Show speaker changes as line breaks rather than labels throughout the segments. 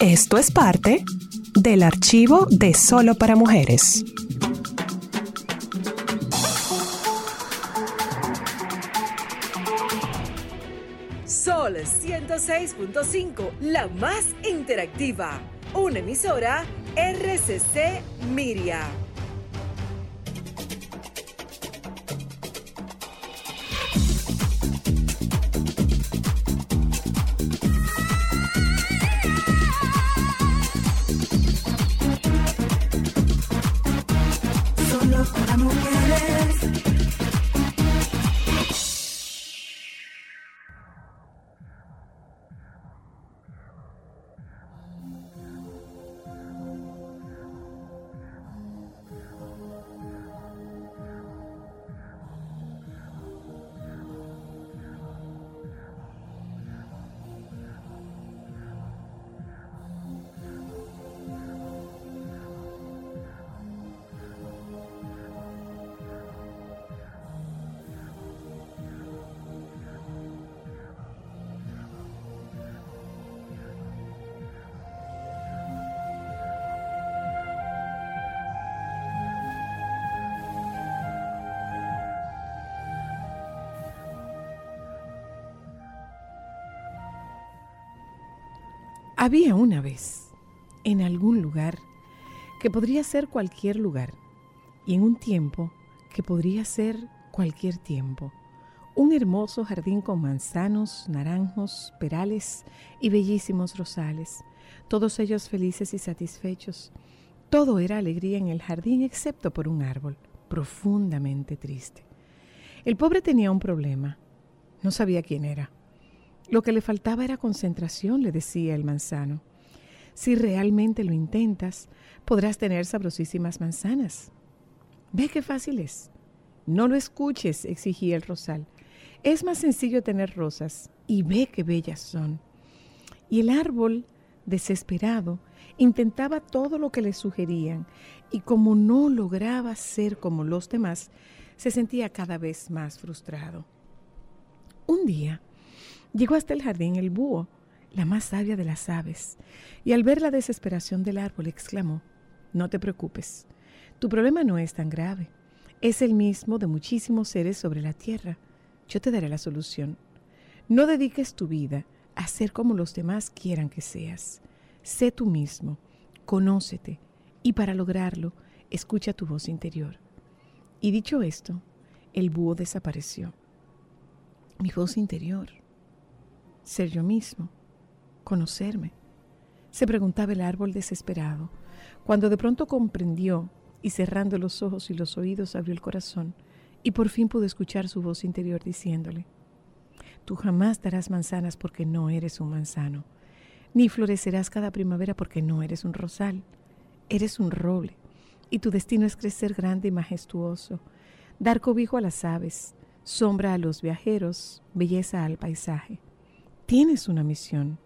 Esto es parte del archivo de Solo para Mujeres.
Sol 106.5, la más interactiva. Una emisora RCC Miria.
Había una vez, en algún lugar, que podría ser cualquier lugar, y en un tiempo que podría ser cualquier tiempo, un hermoso jardín con manzanos, naranjos, perales y bellísimos rosales, todos ellos felices y satisfechos. Todo era alegría en el jardín excepto por un árbol, profundamente triste. El pobre tenía un problema, no sabía quién era. Lo que le faltaba era concentración, le decía el manzano. Si realmente lo intentas, podrás tener sabrosísimas manzanas. Ve qué fácil es. No lo escuches, exigía el rosal. Es más sencillo tener rosas y ve qué bellas son. Y el árbol, desesperado, intentaba todo lo que le sugerían y como no lograba ser como los demás, se sentía cada vez más frustrado. Un día, Llegó hasta el jardín el búho, la más sabia de las aves, y al ver la desesperación del árbol exclamó, No te preocupes, tu problema no es tan grave, es el mismo de muchísimos seres sobre la tierra. Yo te daré la solución. No dediques tu vida a ser como los demás quieran que seas. Sé tú mismo, conócete, y para lograrlo, escucha tu voz interior. Y dicho esto, el búho desapareció. Mi voz interior ser yo mismo, conocerme. Se preguntaba el árbol desesperado, cuando de pronto comprendió y cerrando los ojos y los oídos abrió el corazón y por fin pudo escuchar su voz interior diciéndole, Tú jamás darás manzanas porque no eres un manzano, ni florecerás cada primavera porque no eres un rosal, eres un roble, y tu destino es crecer grande y majestuoso, dar cobijo a las aves, sombra a los viajeros, belleza al paisaje. Tienes una misión,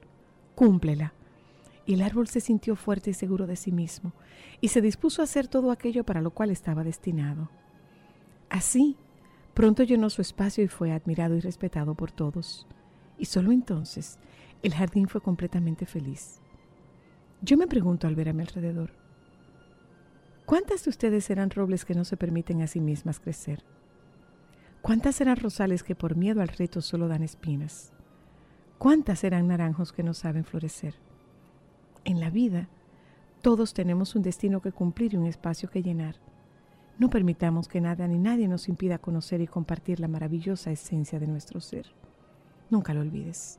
cúmplela. Y el árbol se sintió fuerte y seguro de sí mismo, y se dispuso a hacer todo aquello para lo cual estaba destinado. Así, pronto llenó su espacio y fue admirado y respetado por todos. Y solo entonces el jardín fue completamente feliz. Yo me pregunto al ver a mi alrededor, ¿cuántas de ustedes serán robles que no se permiten a sí mismas crecer? ¿Cuántas serán rosales que por miedo al reto solo dan espinas? ¿Cuántas serán naranjos que no saben florecer? En la vida, todos tenemos un destino que cumplir y un espacio que llenar. No permitamos que nada ni nadie nos impida conocer y compartir la maravillosa esencia de nuestro ser. Nunca lo olvides.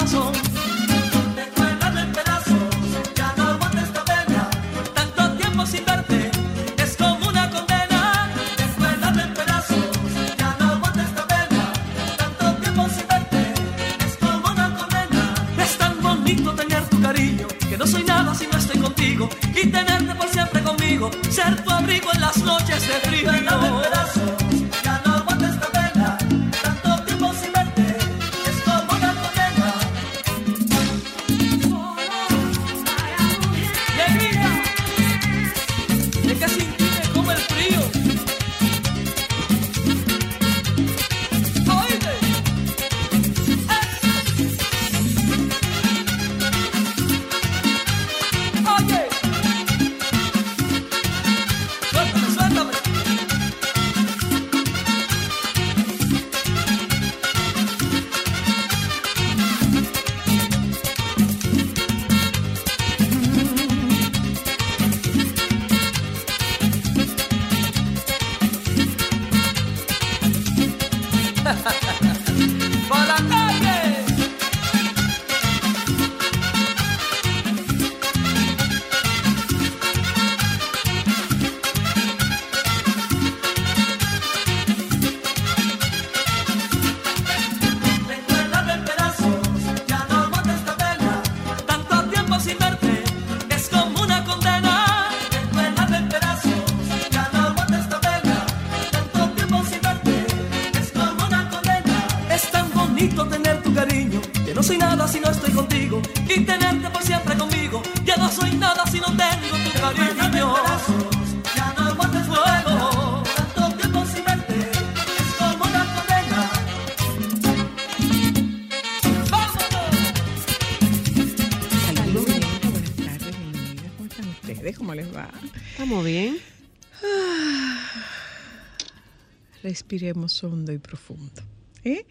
Respiremos hondo y profundo. ¿Eh?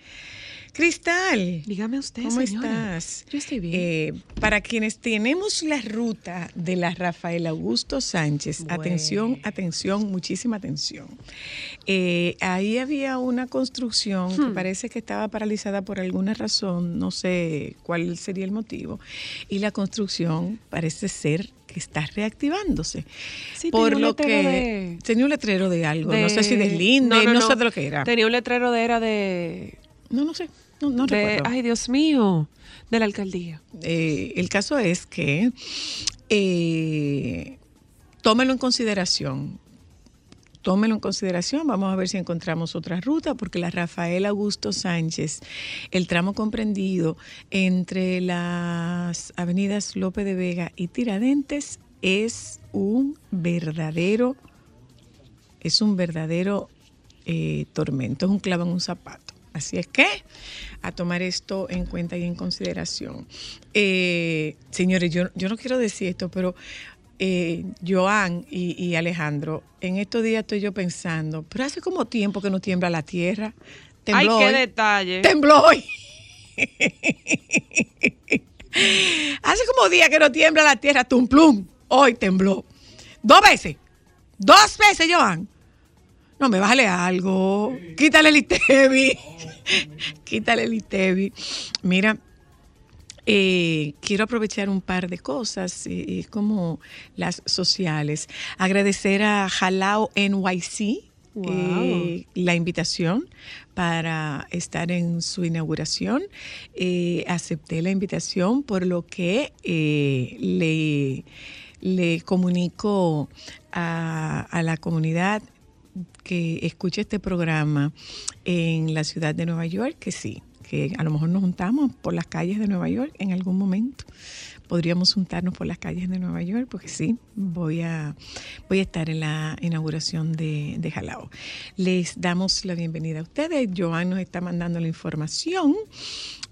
Cristal,
Dígame usted,
¿cómo
señora.
estás?
Yo estoy bien.
Eh, para quienes tenemos la ruta de la Rafael Augusto Sánchez,
Bueno.
atención, atención, muchísima atención. Eh, ahí había una construcción que
Hmm.
parece que estaba paralizada por alguna razón, no sé cuál sería el motivo, y la construcción parece ser que está reactivándose.
Sí,
por lo que
de-
tenía un letrero de algo, no sé si deslinde, no, sé de lo que era.
Tenía un letrero de era de,
No, no sé, no, no
de
recuerdo.
ay Dios mío, de la alcaldía.
Eh, el caso es que eh, tómelo en consideración. Tómelo en consideración. Vamos a ver si encontramos otra ruta, porque la Rafael Augusto Sánchez, el tramo comprendido entre las avenidas López de Vega y Tiradentes, es un verdadero, es un verdadero eh, tormento, es un clavo en un zapato. Así es que a tomar esto en cuenta y en consideración. Eh, señores, yo, yo no quiero decir esto, pero eh, Joan y, y Alejandro, en estos días estoy yo pensando, pero hace como tiempo que no tiembla la tierra.
Ay,
Tembló
qué
hoy.
detalle.
Tembló hoy. Hace como días que no tiembla la tierra, tum plum. Hoy tembló. Dos veces. Dos veces, Joan. No, me bájale algo. Quítale el ITEVI. Quítale el ITEVI. Mira, eh, quiero aprovechar un par de cosas, eh, como las sociales. Agradecer a Jalao NYC
Wow.
eh, la invitación para estar en su inauguración. Eh, acepté la invitación, por lo que le le comunico a, a la comunidad que escuche este programa en la ciudad de Nueva York que sí, que a lo mejor nos juntamos por las calles de Nueva York en algún momento. Podríamos juntarnos por las calles de Nueva York, porque sí, voy a, voy a estar en la inauguración de, de Jalao. Les damos la bienvenida a ustedes. Joan nos está mandando la información.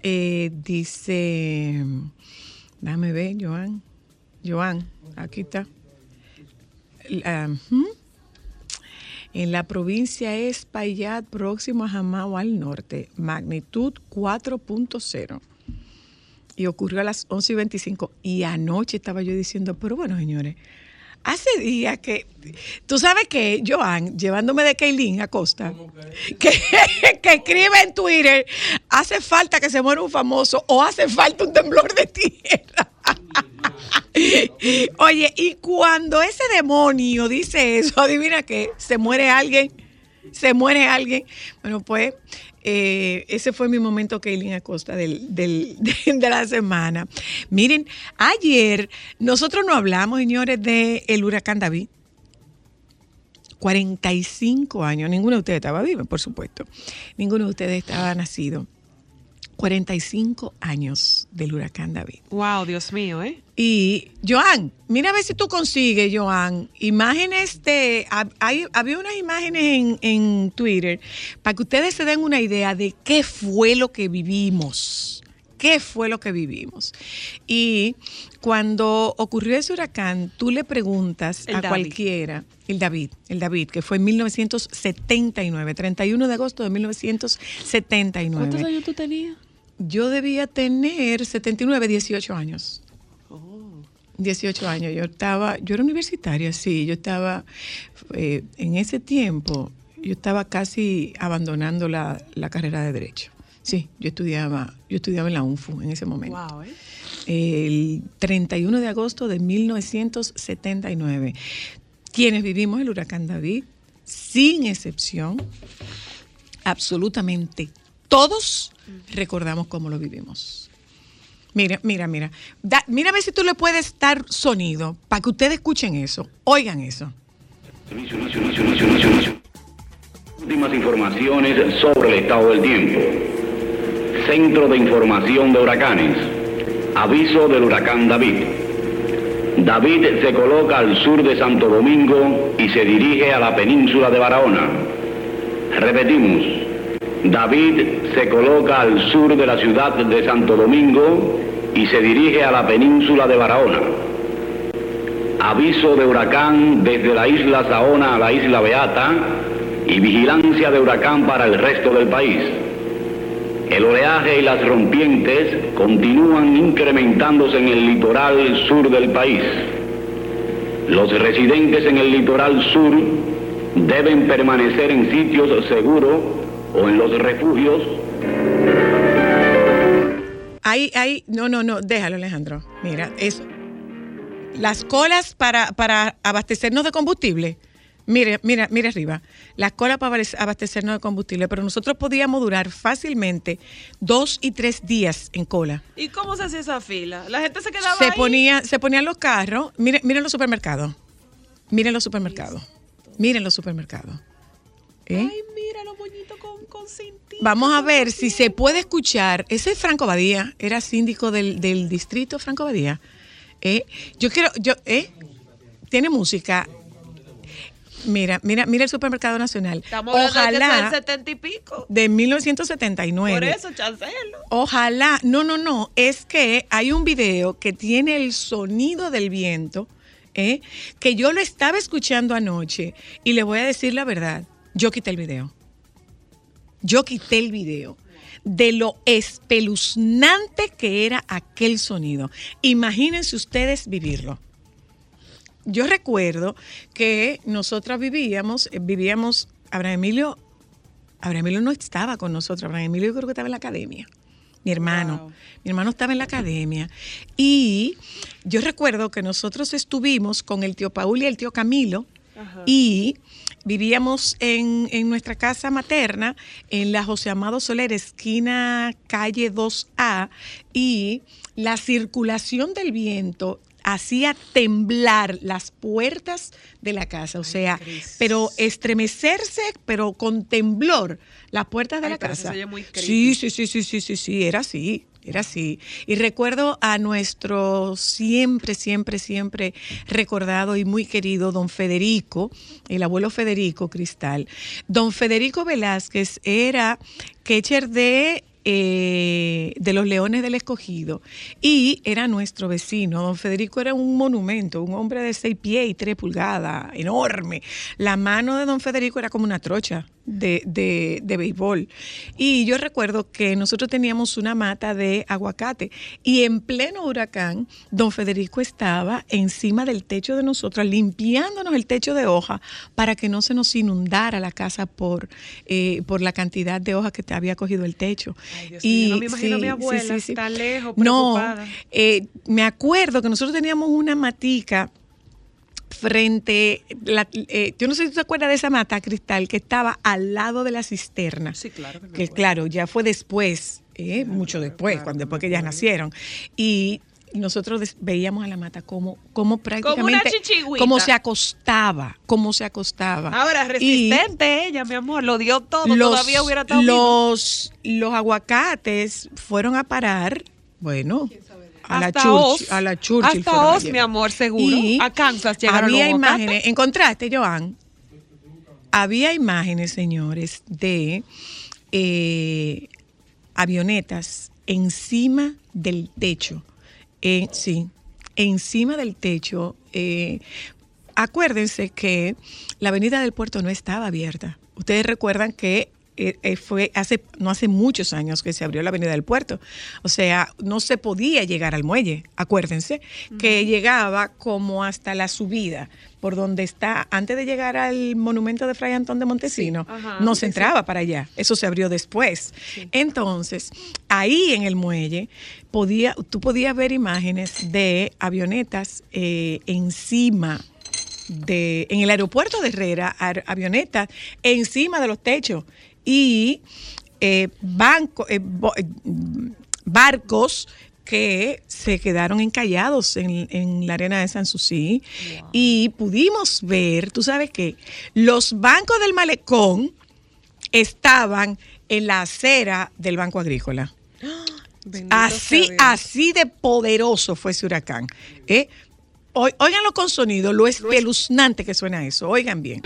Eh, dice, dame ver, Joan. Joan, aquí está. Ujú. En la provincia es Payat, próximo a Jamao al norte, magnitud 4.0. Y ocurrió a las 11 y 25. Y anoche estaba yo diciendo, pero bueno, señores, hace días que. Tú sabes que, Joan, llevándome de Kaylin Acosta, que, que escribe en Twitter, hace falta que se muera un famoso o hace falta un temblor de tierra. Oye, y cuando ese demonio dice eso, adivina qué, se muere alguien, se muere alguien. Bueno, pues eh, ese fue mi momento, Kaylin Acosta, del, del- de, de la semana. Miren, ayer nosotros no hablamos, señores, del huracán David. 45 años, ninguno de ustedes estaba vivo, por supuesto. Ninguno de ustedes estaba nacido. 45 años del huracán David.
Wow, Dios mío, ¿eh?
Y Joan, mira a ver si tú consigues, Joan, imágenes de... hay- había unas imágenes en, en Twitter para que ustedes se den una idea de qué fue lo que vivimos. ¿Qué fue lo que vivimos? Y cuando ocurrió ese huracán, tú le preguntas
El
a
David.
cualquiera, el David, el David, que fue en 1979, 31 de agosto de 1979.
¿Cuántos años tú tenías?
Yo debía tener 79, 18 años. 18 años. Yo estaba, yo era universitaria, sí. Yo estaba, eh, en ese tiempo, yo estaba casi abandonando la, la carrera de Derecho. Sí, yo estudiaba, yo estudiaba en la UNFU en ese momento.
Wow, ¿eh?
El 31 de agosto de 1979. Quienes vivimos el huracán David, sin excepción, absolutamente todos recordamos cómo lo vivimos. Mira, mira, mira. Da- ver si tú le puedes dar sonido para que ustedes escuchen eso. Oigan eso.
Últimas informaciones sobre el estado del tiempo. Centro de Información de Huracanes. Aviso del huracán David. David se coloca al sur de Santo Domingo y se dirige a la península de Barahona. Repetimos. David se coloca al sur de la ciudad de Santo Domingo y se dirige a la península de Barahona. Aviso de huracán desde la isla Saona a la isla Beata y vigilancia de huracán para el resto del país. El oleaje y las rompientes continúan incrementándose en el litoral sur del país. Los residentes en el litoral sur deben permanecer en sitios seguros o en los refugios
Ahí, ahí, no, no, no, déjalo Alejandro. Mira, eso. Las colas para, para abastecernos de combustible. Mire, mira, mira arriba. Las colas para abastec- abastecernos de combustible, pero nosotros podíamos durar fácilmente dos y tres días en cola.
¿Y cómo se hacía esa fila? La gente se quedaba
Se
ahí.
ponía, se ponían los carros. Miren, miren los supermercados. Miren los supermercados. Miren los supermercados. ¿Eh?
Ay, mira los moñitos con, con.
Vamos a ver si se puede escuchar. Ese es Franco Badía, era síndico del, del distrito Franco Badía. ¿Eh? Yo quiero, yo, ¿eh? Tiene música. Mira, mira, mira el supermercado nacional.
Estamos
Ojalá
del 70 y pico.
de 1979.
Por eso, chancelo.
Ojalá, no, no, no, es que hay un video que tiene el sonido del viento, ¿eh? que yo lo estaba escuchando anoche y le voy a decir la verdad, yo quité el video. Yo quité el video de lo espeluznante que era aquel sonido. Imagínense ustedes vivirlo. Yo recuerdo que nosotras vivíamos, eh, vivíamos, Abraham Emilio, Abraham Emilio no estaba con nosotros, Abraham Emilio yo creo que estaba en la academia. Mi hermano,
Wow.
mi hermano estaba en la academia. Y yo recuerdo que nosotros estuvimos con el tío Paul y el tío Camilo y vivíamos en, en nuestra casa materna, en la José Amado Soler, esquina calle 2A, y la circulación del viento hacía temblar las puertas de la casa, o sea, pero estremecerse, pero con temblor, las puertas de
Ay,
la casa.
muy
sí, sí, sí, sí, sí, sí, sí, era así. Era así. Y recuerdo a nuestro siempre, siempre, siempre recordado y muy querido don Federico, el abuelo Federico Cristal. Don Federico Velázquez era catcher de, eh, de los Leones del Escogido y era nuestro vecino. Don Federico era un monumento, un hombre de seis pies y tres pulgadas, enorme. La mano de don Federico era como una trocha de, de, de béisbol. Y yo recuerdo que nosotros teníamos una mata de aguacate y en pleno huracán, don Federico estaba encima del techo de nosotros, limpiándonos el techo de hoja para que no se nos inundara la casa por, eh, por la cantidad de hojas que te había cogido el techo.
Ay, Dios mío, no me imagino a mi abuela, está lejos,
No,
preocupada.
eh, me acuerdo que nosotros teníamos una matica frente, la- eh, yo no sé si tú te acuerdas de esa mata cristal que estaba al lado de la cisterna.
Sí, claro que
claro, ya fue después, eh, mucho después, cuando después que ellas nacieron. Y nosotros veíamos a la mata como, como prácticamente,
chichigüita.
como se acostaba, como se acostaba.
Ahora,
Y-
resistente ella, mi amor, lo dio todo,
los,
todavía hubiera estado
los, los aguacates fueron a parar, bueno, a la,
Hasta
Churchill,
Oz.
a la Churchill.
Hasta Oz, mi amor, seguro.
Y
A Kansas llegaron
Había
los
imágenes, encontraste, Joan, había imágenes, señores, de eh, avionetas encima del techo. Eh, sí, encima del techo. eh, acuérdense que la avenida del puerto no estaba abierta. Ustedes recuerdan que eh, eh, fue hace no hace muchos años que se abrió la avenida del puerto. O sea, no se podía llegar al muelle. Acuérdense que llegaba como hasta la subida por donde está antes de llegar al monumento de Fray Antón de Montesino.
Ajá,
no se
sí.
entraba para allá. Eso se abrió después. Entonces, ahí en el muelle podía, tú podías ver imágenes de avionetas eh, encima de, en el aeropuerto de Herrera, avionetas encima de los techos y eh, banco- eh, bo- eh, barcos que se quedaron encallados en, en la arena de Sanssouci y pudimos ver, tú sabes que los bancos del malecón estaban en la acera del Banco Agrícola.
Bendito
Así, así de poderoso fue ese huracán. ¿eh? Óiganlo con sonido, lo espeluznante que suena eso. Oigan bien.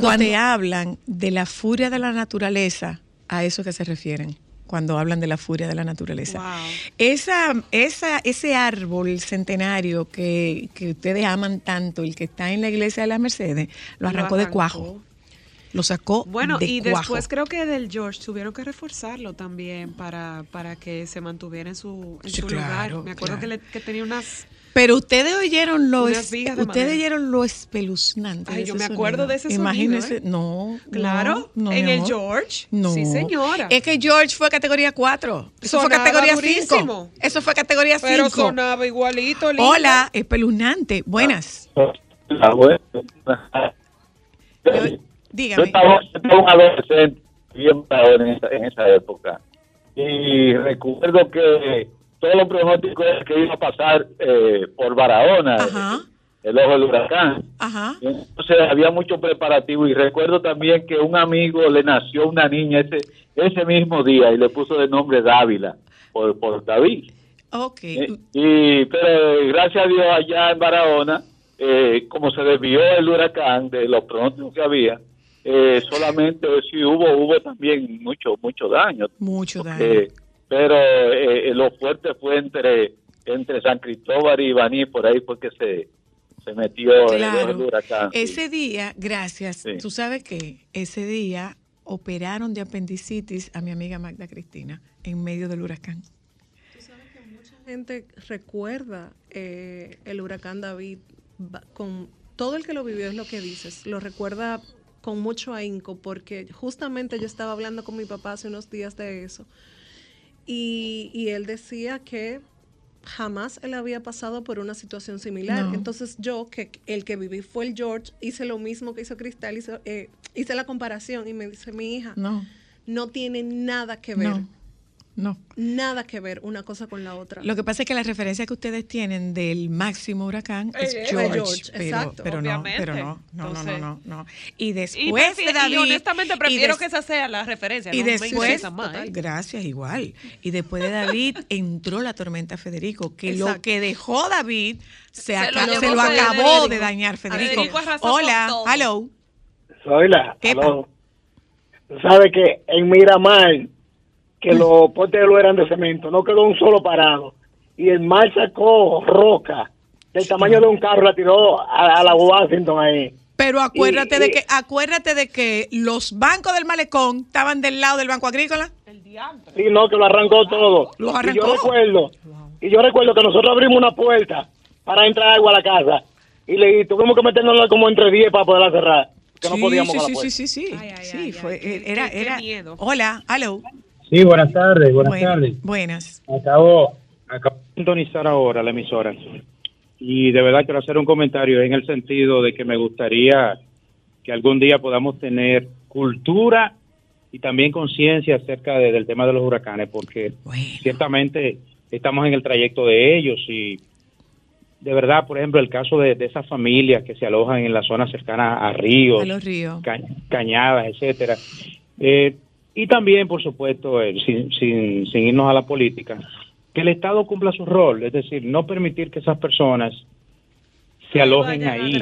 Cuando, te hablan de la furia de la naturaleza, a eso que se refieren cuando hablan de la furia de la naturaleza.
Wow.
Esa, esa, ese árbol centenario que, que ustedes aman tanto, el que está en la iglesia de las Mercedes, lo
Lo
arrancó, de cuajo. Lo sacó
Bueno,
de
y
cuajo.
después creo que del George tuvieron que reforzarlo también para, para que se mantuviera en su, en
Sí,
su
claro,
lugar. Me acuerdo
claro.
que, le- que tenía unas...
Pero ustedes oyeron lo es- ustedes
madera.
oyeron lo espeluznante.
Ay,
de
yo me acuerdo
sonido.
de ese sonido,
Imagínese,
¿eh?
no,
Claro,
no, no,
en el. George.
No.
Sí, señora.
Es que George fue categoría 4. Eso fue
Sonaba
categoría
durísimo.
5. Eso fue categoría 5.
Pero sonaba igualito, lindo.
Hola, espeluznante. Buenas. Yo-
Yo
dígame.
estaba, yo estaba un adolescente bien en esa, en esa época. Y recuerdo que todos los pronósticos que iba a pasar eh, por Barahona, el ojo del huracán.
Ajá.
Entonces había mucho preparativo y recuerdo también que un amigo le nació una niña ese ese mismo día y le puso de nombre Dávila por, por David.
Ok.
Eh, y pero gracias a Dios allá en Barahona eh, como se desvió el huracán de los pronósticos que había eh, solamente sí hubo hubo también mucho mucho daño
Mucho daño.
Pero eh, eh, lo fuerte fue entre entre San Cristóbal y Baní, por ahí fue que se, se metió el,
Claro.
el huracán. sí.
Ese día, gracias,
Sí.
tú sabes que ese día operaron de apendicitis a mi amiga Magda Cristina en medio del huracán.
gente recuerda eh, el huracán David con todo el que lo vivió es lo que dices lo recuerda con mucho ahínco porque justamente yo estaba hablando con mi papá hace unos días de eso y, y él decía que jamás él había pasado por una situación similar.
No.
entonces yo que el que viví fue el George hice lo mismo que hizo Cristal hizo, eh, hice la comparación y me dice mi hija
No,
no tiene nada que ver
no, no.
nada que ver una cosa con la otra
Lo que pasa es que la referencia que ustedes tienen del máximo huracán es
Eh, eh,
George,
George,
pero,
exacto.
pero no, pero no, no, no, no, no, no. Y después
Y,
David,
y honestamente prefiero que esa sea la referencia.
y
no
después,
más, ¿eh?
gracias, igual. Y después de David entró la tormenta Federico, que lo que dejó David se,
Se lo
se lo
Federico.
acabó de dañar Federico.
Federico
Hola, hello.
Soy la. Tú sabes que en Miramar, que los postes de luz eran de cemento, no quedó un solo parado. Y el mar sacó roca del tamaño de un carro, la tiró a, a la Washington ahí.
Pero acuérdate
Y-
de
y-
que acuérdate de que los bancos del malecón estaban del lado del Banco Agrícola.
Sí, no, que lo arrancó todo.
Lo
Y
arrancó.
yo recuerdo, y yo recuerdo que nosotros abrimos una puerta para entrar agua a la casa y le y tuvimos que meternos como entre 10 para poderla cerrar, que no podíamos
sí, sí,
puerta.
sí, sí, sí.
Ay, ay,
Sí,
ay,
fue,
ay, qué-
era, era.
miedo.
Hola, hello.
Sí, buenas tardes, buenas
Buen-
tardes.
Buenas.
Acabo, acabo de sintonizar ahora la emisora y de verdad quiero hacer un comentario en el sentido de que me gustaría que algún día podamos tener cultura y también conciencia acerca de- del tema de los huracanes, porque
Bueno.
ciertamente estamos en el trayecto de ellos y de verdad, por ejemplo, el caso de, de esas familias que se alojan en las zonas cercanas a ríos,
A los ríos.
ca- cañadas, etcétera. Eh, y también, por supuesto, eh, sin, sin, sin irnos a la política, que el Estado cumpla su rol, es decir, no permitir que esas personas se alojen ahí.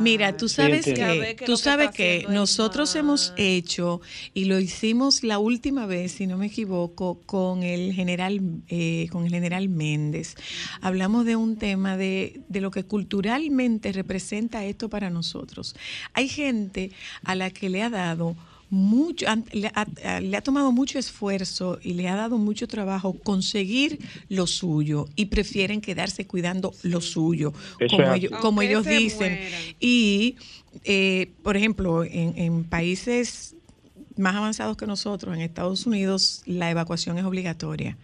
Mira, tú sabes que, tú sabes que nosotros hemos hecho y lo hicimos la última vez, si no me equivoco, con el general, eh, con el general Méndez. Hablamos de un tema de, de lo que culturalmente representa esto para nosotros. Hay gente a la que le ha dado mucho, han- le ha, a- le ha tomado mucho esfuerzo y le ha dado mucho trabajo conseguir lo suyo y prefieren quedarse cuidando lo suyo,
Eso
como ellos, como ellos dicen.
mueran.
Y, eh, por ejemplo, en, en países más avanzados que nosotros, en Estados Unidos, la evacuación es obligatoria.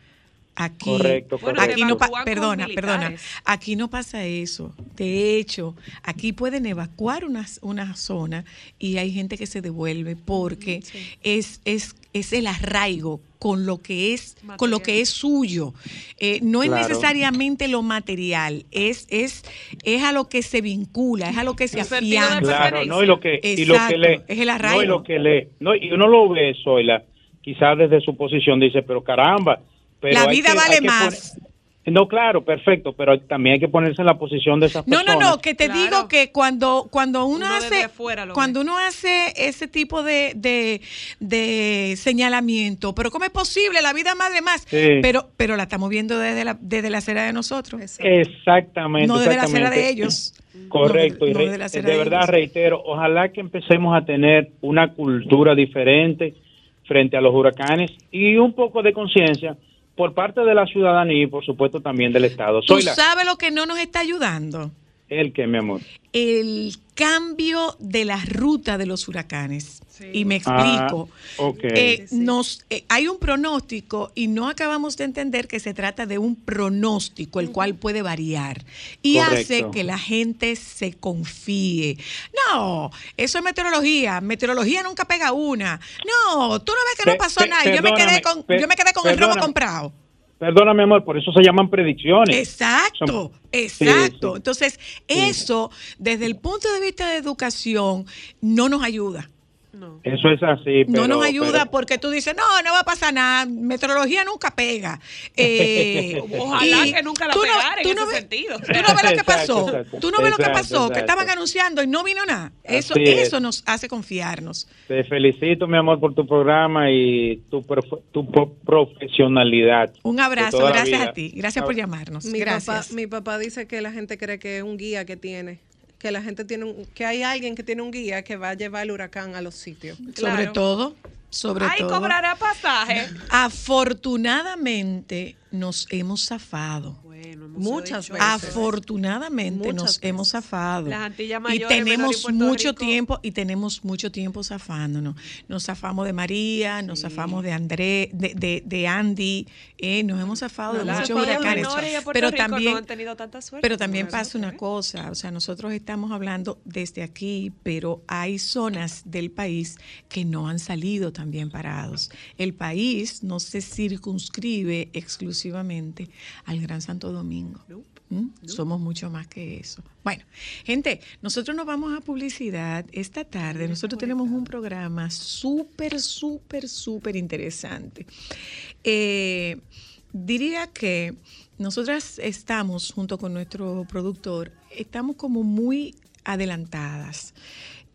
Aquí,
Correcto, correcto.
aquí no perdona, perdona, aquí no pasa eso. De hecho, aquí pueden evacuar una, una zona y hay gente que se devuelve porque es, es, es el arraigo con lo que es, con lo que es suyo. Eh, no es
Claro.
necesariamente lo material, es, es, es a lo que se vincula, es a lo que se afianza.
Claro, no, y lo que, y lo que le,
es el
no,
arraigo.
y lo que le, no, y uno lo ve, Zoila, quizás desde su posición dice, pero caramba, pero
La vida
que-
vale más.
poner- no, claro, perfecto, pero también hay que ponerse en la posición de esas
No,
personas.
no, no, que te
Claro.
digo que cuando, cuando uno, hace, cuando uno hace ese tipo de, de, de señalamiento, pero ¿cómo es posible? La vida más.
Sí.
Pero, pero la estamos viendo desde la, desde la acera de nosotros.
Exactamente.
No desde la acera de ellos.
Correcto,
No,
y
no
re-
de
verdad
ellos.
reitero, ojalá que empecemos a tener una cultura diferente frente a los huracanes y un poco de conciencia por parte de la ciudadanía y por supuesto también del Estado.
¿Tú
Soy la,
sabes lo que no nos está ayudando?
El que, mi amor.
El cambio de la ruta de los huracanes. Y me
Ah,
explico.
ok.
Eh, nos, eh, hay un pronóstico y no acabamos de entender que se trata de un pronóstico, el cual puede variar y
Correcto.
hace que la gente se confíe. No, eso es meteorología. Meteorología nunca pega una. No, tú no ves que no pasó
pe-
nada. Yo me quedé con, yo me quedé con el robo comprado.
Perdona, mi amor, por eso se llaman predicciones.
Exacto, exacto.
Sí, sí.
Entonces, eso, desde el punto de vista de educación, no nos ayuda.
Eso es así.
no nos ayuda
pero-
porque tú dices, no, no va a pasar nada, meteorología nunca pega. Eh,
Ojalá
y
que nunca la
tú no-
pegara
tú
en
no
ese
ves-
sentido.
Tú no ves lo que pasó.
exacto.
Tú no ves lo que
Exacto,
pasó, que estaban anunciando y no vino nada. Eso,
Así es.
eso nos hace confiarnos.
Te felicito, mi amor, por tu programa y tu, prof- tu pro- profesionalidad.
Un abrazo, gracias a ti. Gracias por llamarnos.
Mi
Gracias.
papá, mi papá dice que la gente cree que es un guía que tiene, que la gente tiene un- que hay alguien que tiene un guía que va a llevar el huracán a los sitios.
Sobre todo, sobre
Ay,
todo.
cobrará pasaje.
Afortunadamente nos hemos zafado.
Muchas veces.
Afortunadamente
Muchas
nos
veces.
hemos zafado.
Las Antillas
y
Mayores, menor y
tenemos mucho
Rico.
tiempo y tenemos mucho tiempo zafándonos. Nos zafamos de María, nos zafamos de André, de, de, de Andy, eh, nos hemos zafado de muchos huracanes. Pero
Rico
también
no han tenido tanta suerte.
pero también
Por
pasa
eso,
una
¿eh?
cosa, o sea, nosotros estamos hablando desde aquí, pero hay zonas del país que no han salido tan bien parados. El país no se circunscribe exclusivamente al Gran Santo Domingo. ¿Mm? Somos mucho más que eso. Bueno, gente, nosotros nos vamos a publicidad esta tarde. Nosotros tenemos un programa súper, súper, súper interesante. Eh, diría que nosotras estamos, junto con nuestro productor, estamos como muy adelantadas.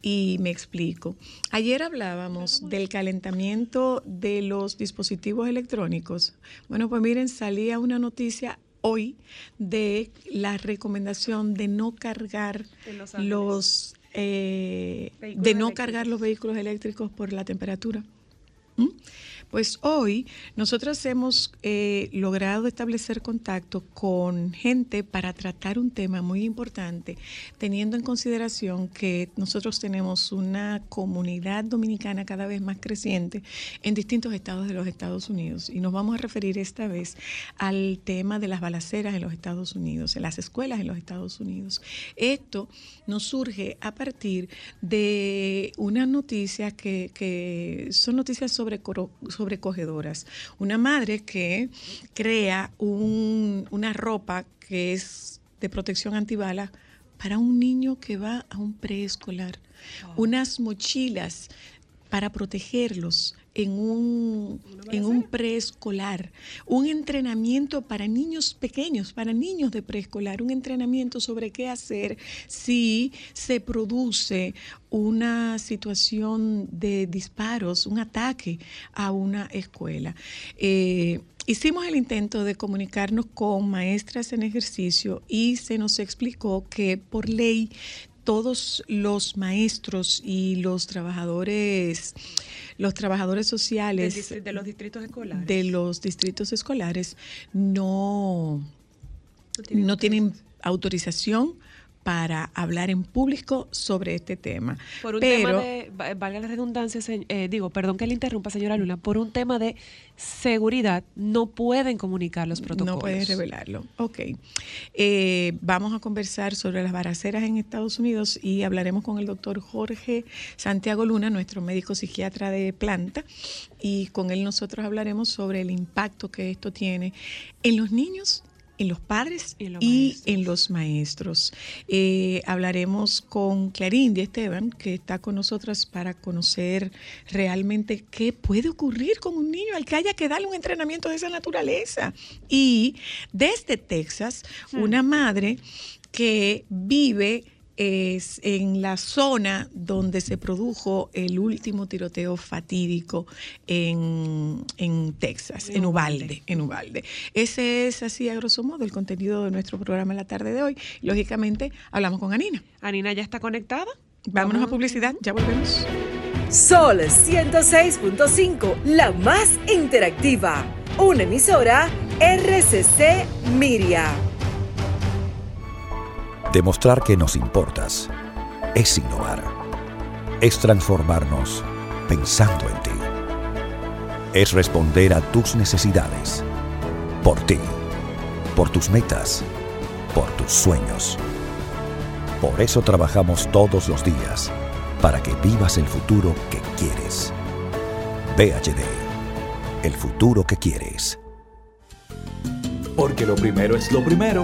Y me explico. Ayer hablábamos del calentamiento de los dispositivos electrónicos. Bueno, pues miren, salía una noticia hoy de la recomendación de no cargar
Los
eh,
Vehículos
de no
eléctricos.
cargar los vehículos eléctricos por la temperatura. ¿Mm? Pues hoy nosotros hemos eh, logrado establecer contacto con gente para tratar un tema muy importante, teniendo en consideración que nosotros tenemos una comunidad dominicana cada vez más creciente en distintos estados de los Estados Unidos. Y nos vamos a referir esta vez al tema de las balaceras en los Estados Unidos, en las escuelas en los Estados Unidos. Esto nos surge a partir de una noticia que, son noticias sobre sobrecogedoras. Una madre que crea un- una ropa que es de protección antibala para un niño que va a un preescolar. Unas mochilas para protegerlos en un, en un preescolar, un entrenamiento para niños pequeños, para niños de preescolar, un entrenamiento sobre qué hacer si se produce una situación de disparos, un ataque a una escuela. Eh, Hicimos el intento de comunicarnos con maestras en ejercicio y se nos explicó que por ley todos los maestros y los trabajadores, los trabajadores sociales
de los distritos escolares.
de los distritos escolares no,
tienen
no tienen autorización para hablar en público sobre este tema.
Por un
Pero,
tema de, va- valga la redundancia, se- eh, digo, perdón que le interrumpa, señora Luna, por un tema de seguridad no pueden comunicar los protocolos.
No puedes revelarlo. Ok. Eh, vamos a conversar sobre las baraceras en Estados Unidos y hablaremos con el doctor Jorge Santiago Luna, nuestro médico psiquiatra de planta, y con él nosotros hablaremos sobre el impacto que esto tiene en los niños en los padres
Y en los
y
maestros.
en los maestros. Eh, hablaremos con Clarindia Esteban, que está con nosotras para conocer realmente qué puede ocurrir con un niño al que haya que darle un entrenamiento de esa naturaleza. Y desde Texas, una madre que vive es en la zona donde se produjo el último tiroteo fatídico en, en Texas, en Ubalde, en Ubalde. Ese es así a grosso modo el contenido de nuestro programa en la tarde de hoy. Lógicamente, hablamos con Anina.
Anina ya está conectada.
Vámonos a publicidad, ya volvemos.
Sol 106.5, la más interactiva. Una emisora RCC Miria.
Demostrar que nos importas es innovar. Es transformarnos pensando en ti. Es responder a tus necesidades. Por ti. Por tus metas. Por tus sueños. Por eso trabajamos todos los días. Para que vivas el futuro que quieres. VHD. El futuro que quieres.
Porque lo primero es lo primero.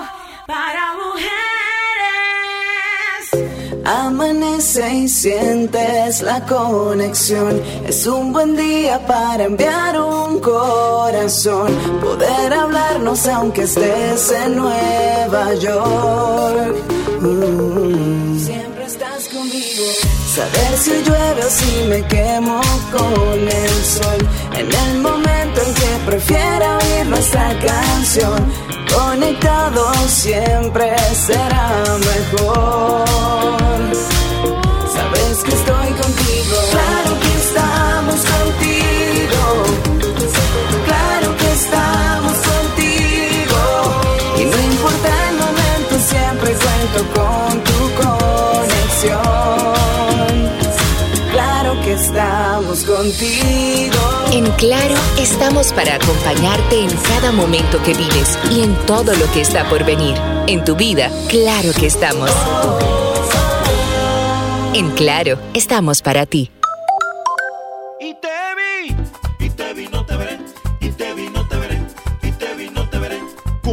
Amanece y sientes la conexión. Es un buen día para enviar un corazón. Poder hablarnos aunque estés en Nueva York. Mm. Siempre estás conmigo. Saber si llueve o si me quemo con el sol. En el momento en que prefiera oír nuestra canción. Conectado siempre será mejor. Sabes que estoy contigo. Claro que estamos contigo. Claro que estamos contigo. Y no importa el momento, siempre cuento con contigo.
En Claro, estamos para acompañarte en cada momento que vives y en todo lo que está por venir. En tu vida, claro que estamos. En Claro, estamos para ti.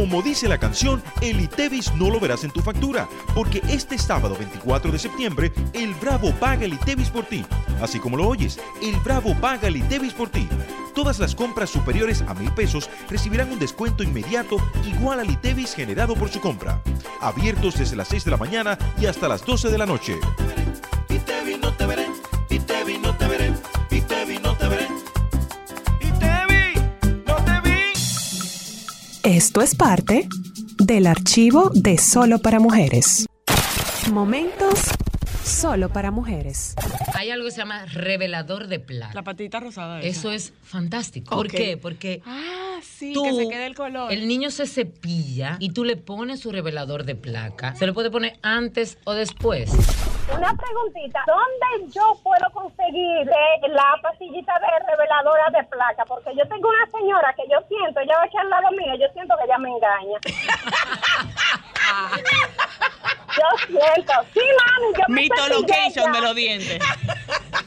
Como dice la canción, el ITEVIS no lo verás en tu factura, porque este sábado 24 de septiembre, el Bravo paga el ITEVIS por ti. Así como lo oyes, el Bravo paga el ITEVIS por ti. Todas las compras superiores a mil pesos recibirán un descuento inmediato igual al ITEVIS generado por su compra. Abiertos desde las 6 de la mañana y hasta las 12 de la noche.
Esto es parte del archivo de Solo para Mujeres. Momentos solo para mujeres.
Hay algo que se llama revelador de placa.
La patita rosada.
Eso es fantástico. ¿Por qué? Porque
Ah, sí,
tú,
que se quede el color.
el niño se cepilla y tú le pones su revelador de placa. Se lo puede poner antes o después.
Una preguntita, ¿dónde yo puedo conseguir eh, la pastillita de reveladora de placa? Porque yo tengo una señora que yo siento, ella va aquí al lado mío, yo siento que ella me engaña. yo siento, sí, mami, yo me
Mito
cepillé
location
ya.
de los dientes.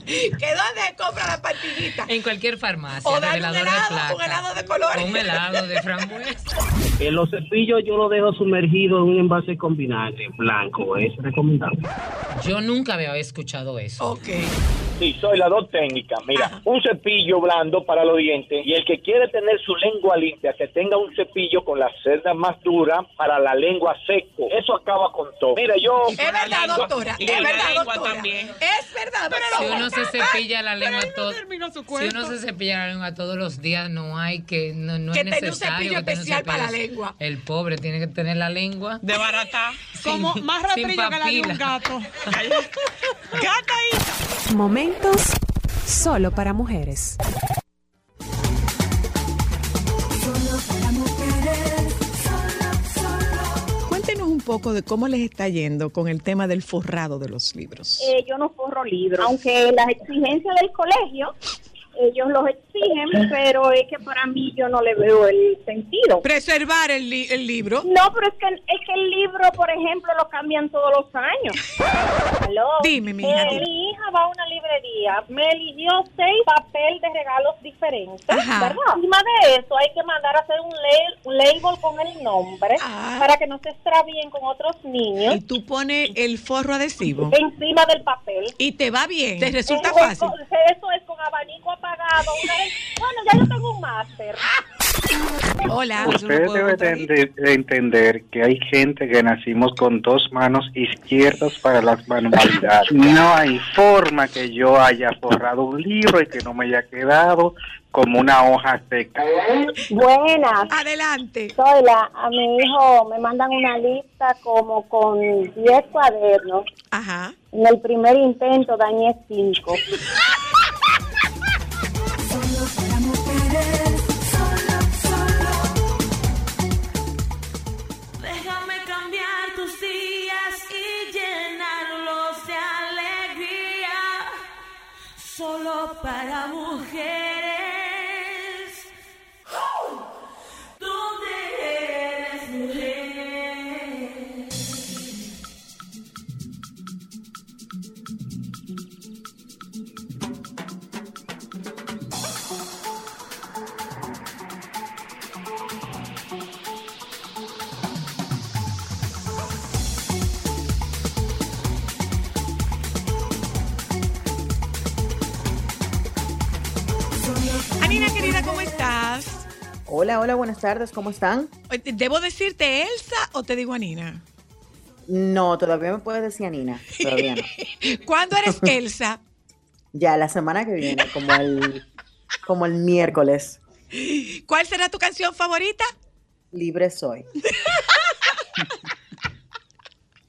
¿Que dónde compra la pastillita? En cualquier farmacia.
O dale un helado,
de placa.
un helado de colores.
Un helado de frambuesa.
En los cepillos yo lo dejo sumergido en un envase con vinagre blanco, es recomendable.
Yo nunca había escuchado eso.
Ok.
Sí, soy las dos técnicas. Mira, un cepillo blando para los dientes y el que quiere tener su lengua limpia, que tenga un cepillo con la cerda más dura para la lengua seco. Eso acaba con todo. Mira, yo...
Es verdad, doctora.
Y
Es
la
verdad,
lengua
doctora.
también.
Es verdad,
Si
pero
uno se cepilla la lengua todo,
terminó su
si uno se cepilla la lengua todos los días, no hay que, no, no
Que
es
tenga un
necesario
cepillo
que tenga un
especial para la
cepillo.
lengua.
El pobre tiene que tener la lengua
De barata. Como
Sin-
más
sin
rastrillo que la de un gato. Gata ahí.
Momentos solo para mujeres.
Cuéntenos un poco de cómo les está yendo con el tema del forrado de los libros.
Eh, yo no forro libros, aunque las exigencias del colegio, ellos los exigen, pero es que para mí yo no le veo el sentido.
Preservar el, li- el libro.
No, pero es que, es que el libro, por ejemplo, lo cambian todos los años. Aló.
Dime, mi hija,
Eh, mi hija va a una librería, me eligió seis papel de regalos diferentes,
Ajá.
¿verdad? Encima de eso hay que mandar a hacer un, la- un label con el nombre para que no se extravíen con otros niños.
Y tú pones el forro adhesivo.
Encima del papel.
Y te va bien. Te resulta
Eso es
fácil.
con- Eso es con abanico Una vez- bueno, ya yo tengo un máster.
Hola.
Usted debe de, ente- de entender que hay gente que nacimos con dos manos izquierdas para las manualidades. No hay forma que yo haya forrado un libro y que no me haya quedado como una hoja seca.
Buenas.
Adelante.
Soy la, a mi hijo me mandan una lista como con 10 cuadernos.
Ajá.
En el primer intento dañé 5.
Solo para mujeres.
Hola, buenas tardes, ¿cómo están?
¿Debo decirte Elsa o te digo Anina?
No, todavía me puedes decir Nina, todavía no.
¿Cuándo eres Elsa?
Ya, la semana que viene, como el, como el miércoles,
¿Cuál será tu canción favorita?
libre soy.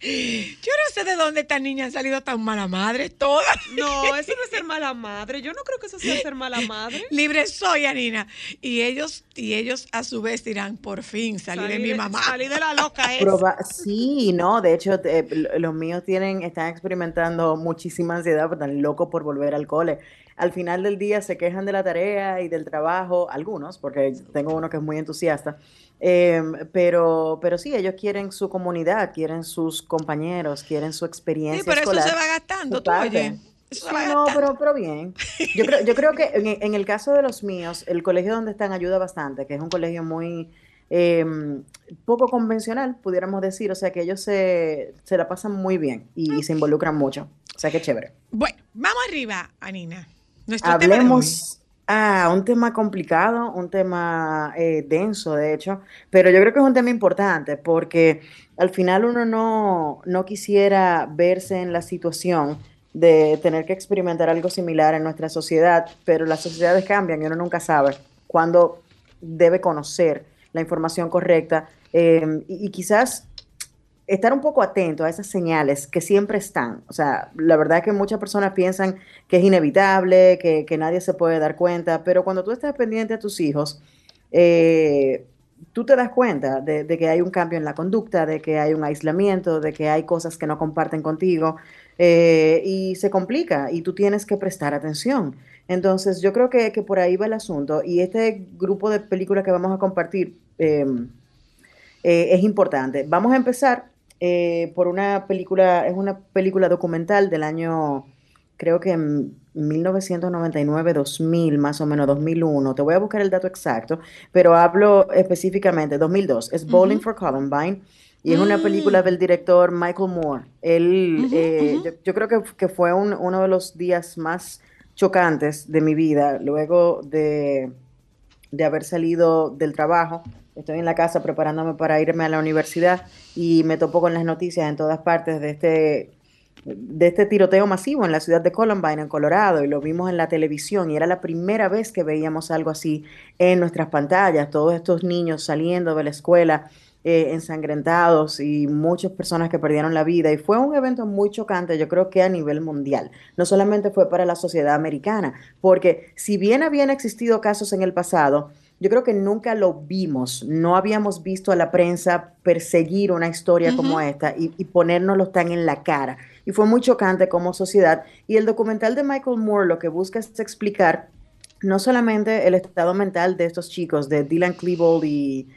Yo no sé de dónde estas niñas han salido tan mala madre, todas.
No, eso no es ser mala madre. Yo no creo que eso sea ser mala madre.
Libre soy, Anina. Y ellos, y ellos a su vez dirán, por fin salí, de mi mamá.
Salí de la loca esa.
Proba- sí, no, de hecho, eh, los míos tienen, están experimentando muchísima ansiedad, porque están locos por volver al cole. Al final del día se quejan de la tarea y del trabajo, algunos, porque tengo uno que es muy entusiasta, em, pero, pero sí, ellos quieren su comunidad, quieren sus compañeros, quieren su experiencia
Sí, pero eso se va gastando, tú oye. Eso se
Sí,
va
no,
gastando.
pero, pero bien. Yo creo, yo creo que en, en el caso de los míos, el colegio donde están ayuda bastante, que es un colegio muy eh, poco convencional, pudiéramos decir, o sea que ellos se, se la pasan muy bien y, y se involucran mucho. O sea que chévere.
Bueno, vamos arriba, Anina. Nuestro.
Hablemos, ah, un tema complicado, un tema eh, denso, de hecho, pero yo creo que es un tema importante porque al final uno no, no quisiera verse en la situación de tener que experimentar algo similar en nuestra sociedad, pero las sociedades cambian y uno nunca sabe cuándo debe conocer la información correcta y, y quizás estar un poco atento a esas señales que siempre están. O sea, la verdad es que muchas personas piensan que es inevitable, que, que nadie se puede dar cuenta, pero cuando tú estás pendiente a tus hijos, eh, tú te das cuenta de, que hay un cambio en la conducta, de que hay un aislamiento, de que hay cosas que no comparten contigo eh, y se complica y tú tienes que prestar atención. Entonces, yo creo que, que por ahí va el asunto y este grupo de películas que vamos a compartir eh, es importante. Vamos a empezar eh, por una película, es una película documental del año, creo que en 1999, 2000, más o menos 2001. Te voy a buscar el dato exacto, pero hablo específicamente 2002. Es Bowling for Columbine. Y es una película del director Michael Moore. Él, eh, yo, yo creo que, que fue un- uno de los días más chocantes de mi vida, luego de, de haber salido del trabajo. Estoy en la casa preparándome para irme a la universidad y me topo con las noticias en todas partes de este, de este tiroteo masivo en la ciudad de Columbine, en Colorado, y lo vimos en la televisión y era la primera vez que veíamos algo así en nuestras pantallas, todos estos niños saliendo de la escuela eh, ensangrentados y muchas personas que perdieron la vida. Y fue un evento muy chocante, yo creo que a nivel mundial. No solamente fue para la sociedad americana, porque si bien habían existido casos en el pasado, yo creo que nunca lo vimos, no habíamos visto a la prensa perseguir una historia como esta y, y ponérnoslo tan en la cara. Y fue muy chocante como sociedad. Y el documental de Michael Moore lo que busca es explicar no solamente el estado mental de estos chicos, de Dylan Klebold y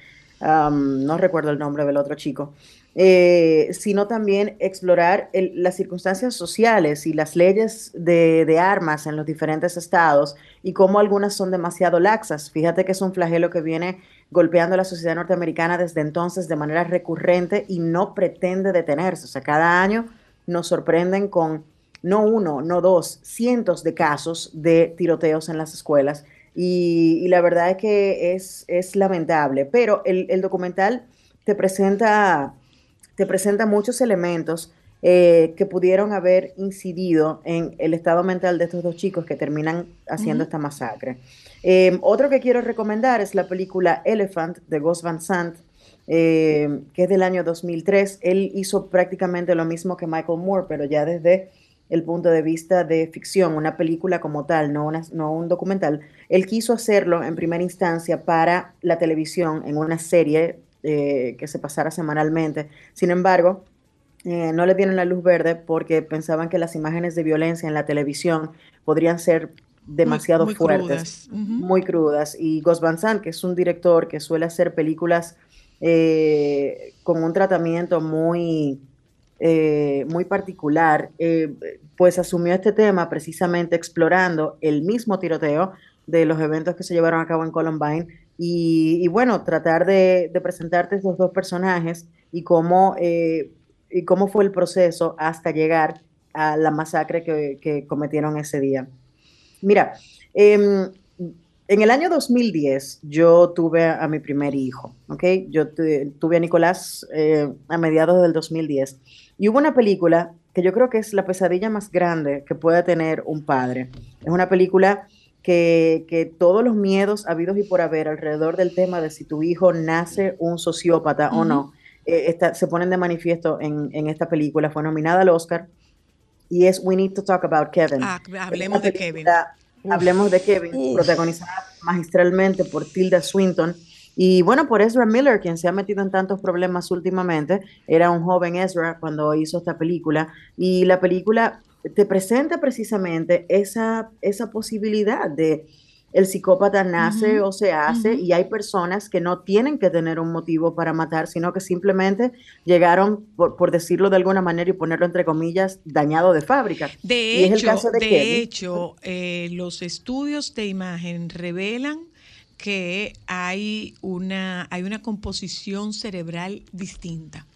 um, no recuerdo el nombre del otro chico, eh, sino también explorar las circunstancias sociales y las leyes de, armas en los diferentes estados y cómo algunas son demasiado laxas. Fíjate que es un flagelo que viene golpeando a la sociedad norteamericana desde entonces de manera recurrente y no pretende detenerse. O sea, cada año nos sorprenden con no uno, no dos, cientos de casos de tiroteos en las escuelas. Y, la verdad es que es, es lamentable, pero el documental te presenta, te presenta muchos elementos eh, que pudieron haber incidido en el estado mental de estos dos chicos que terminan haciendo esta masacre. Eh, otro que quiero recomendar es la película Elephant de Gus Van Sant, eh, que es del año 2003. Él hizo prácticamente lo mismo que Michael Moore, pero ya desde el punto de vista de ficción, una película como tal, no, una- no un documental. Él quiso hacerlo en primera instancia para la televisión, en una serie eh, que se pasara semanalmente. Sin embargo, eh, no le dieron la luz verde porque pensaban que las imágenes de violencia en la televisión podrían ser demasiado
muy
fuertes,
crudas.
Muy crudas. Y Gus Van Sant, que es un director que suele hacer películas eh, con un tratamiento muy, eh, muy particular, eh, pues asumió este tema precisamente explorando el mismo tiroteo de los eventos que se llevaron a cabo en Columbine y, bueno, tratar de, de presentarte estos dos personajes y cómo, eh, y cómo fue el proceso hasta llegar a la masacre que, cometieron ese día. Mira, em, en el año 2010 yo tuve a, mi primer hijo, ¿ok? Yo tu- tuve a Nicolás eh, a mediados del 2010 y hubo una película que yo creo que es la pesadilla más grande que puede tener un padre. Es una película que, que todos los miedos habidos y por haber alrededor del tema de si tu hijo nace un sociópata o no, eh, está- se ponen de manifiesto en, en esta película. Fue nominada al Oscar y es We Need to Talk About Kevin.
Ah, hablemos de Kevin.
Hablemos de Kevin,
Uf.
protagonizada magistralmente por Tilda Swinton. Y bueno, por Ezra Miller, quien se ha metido en tantos problemas últimamente, era un joven Ezra cuando hizo esta película. Y la película te presenta precisamente esa, esa posibilidad de el psicópata nace o se hace y hay personas que no tienen que tener un motivo para matar, sino que simplemente llegaron, por, por decirlo de alguna manera y ponerlo entre comillas, dañado de fábrica.
De
Y es el
hecho,
caso de
hecho eh, los estudios de imagen revelan que hay una, hay una composición cerebral distinta.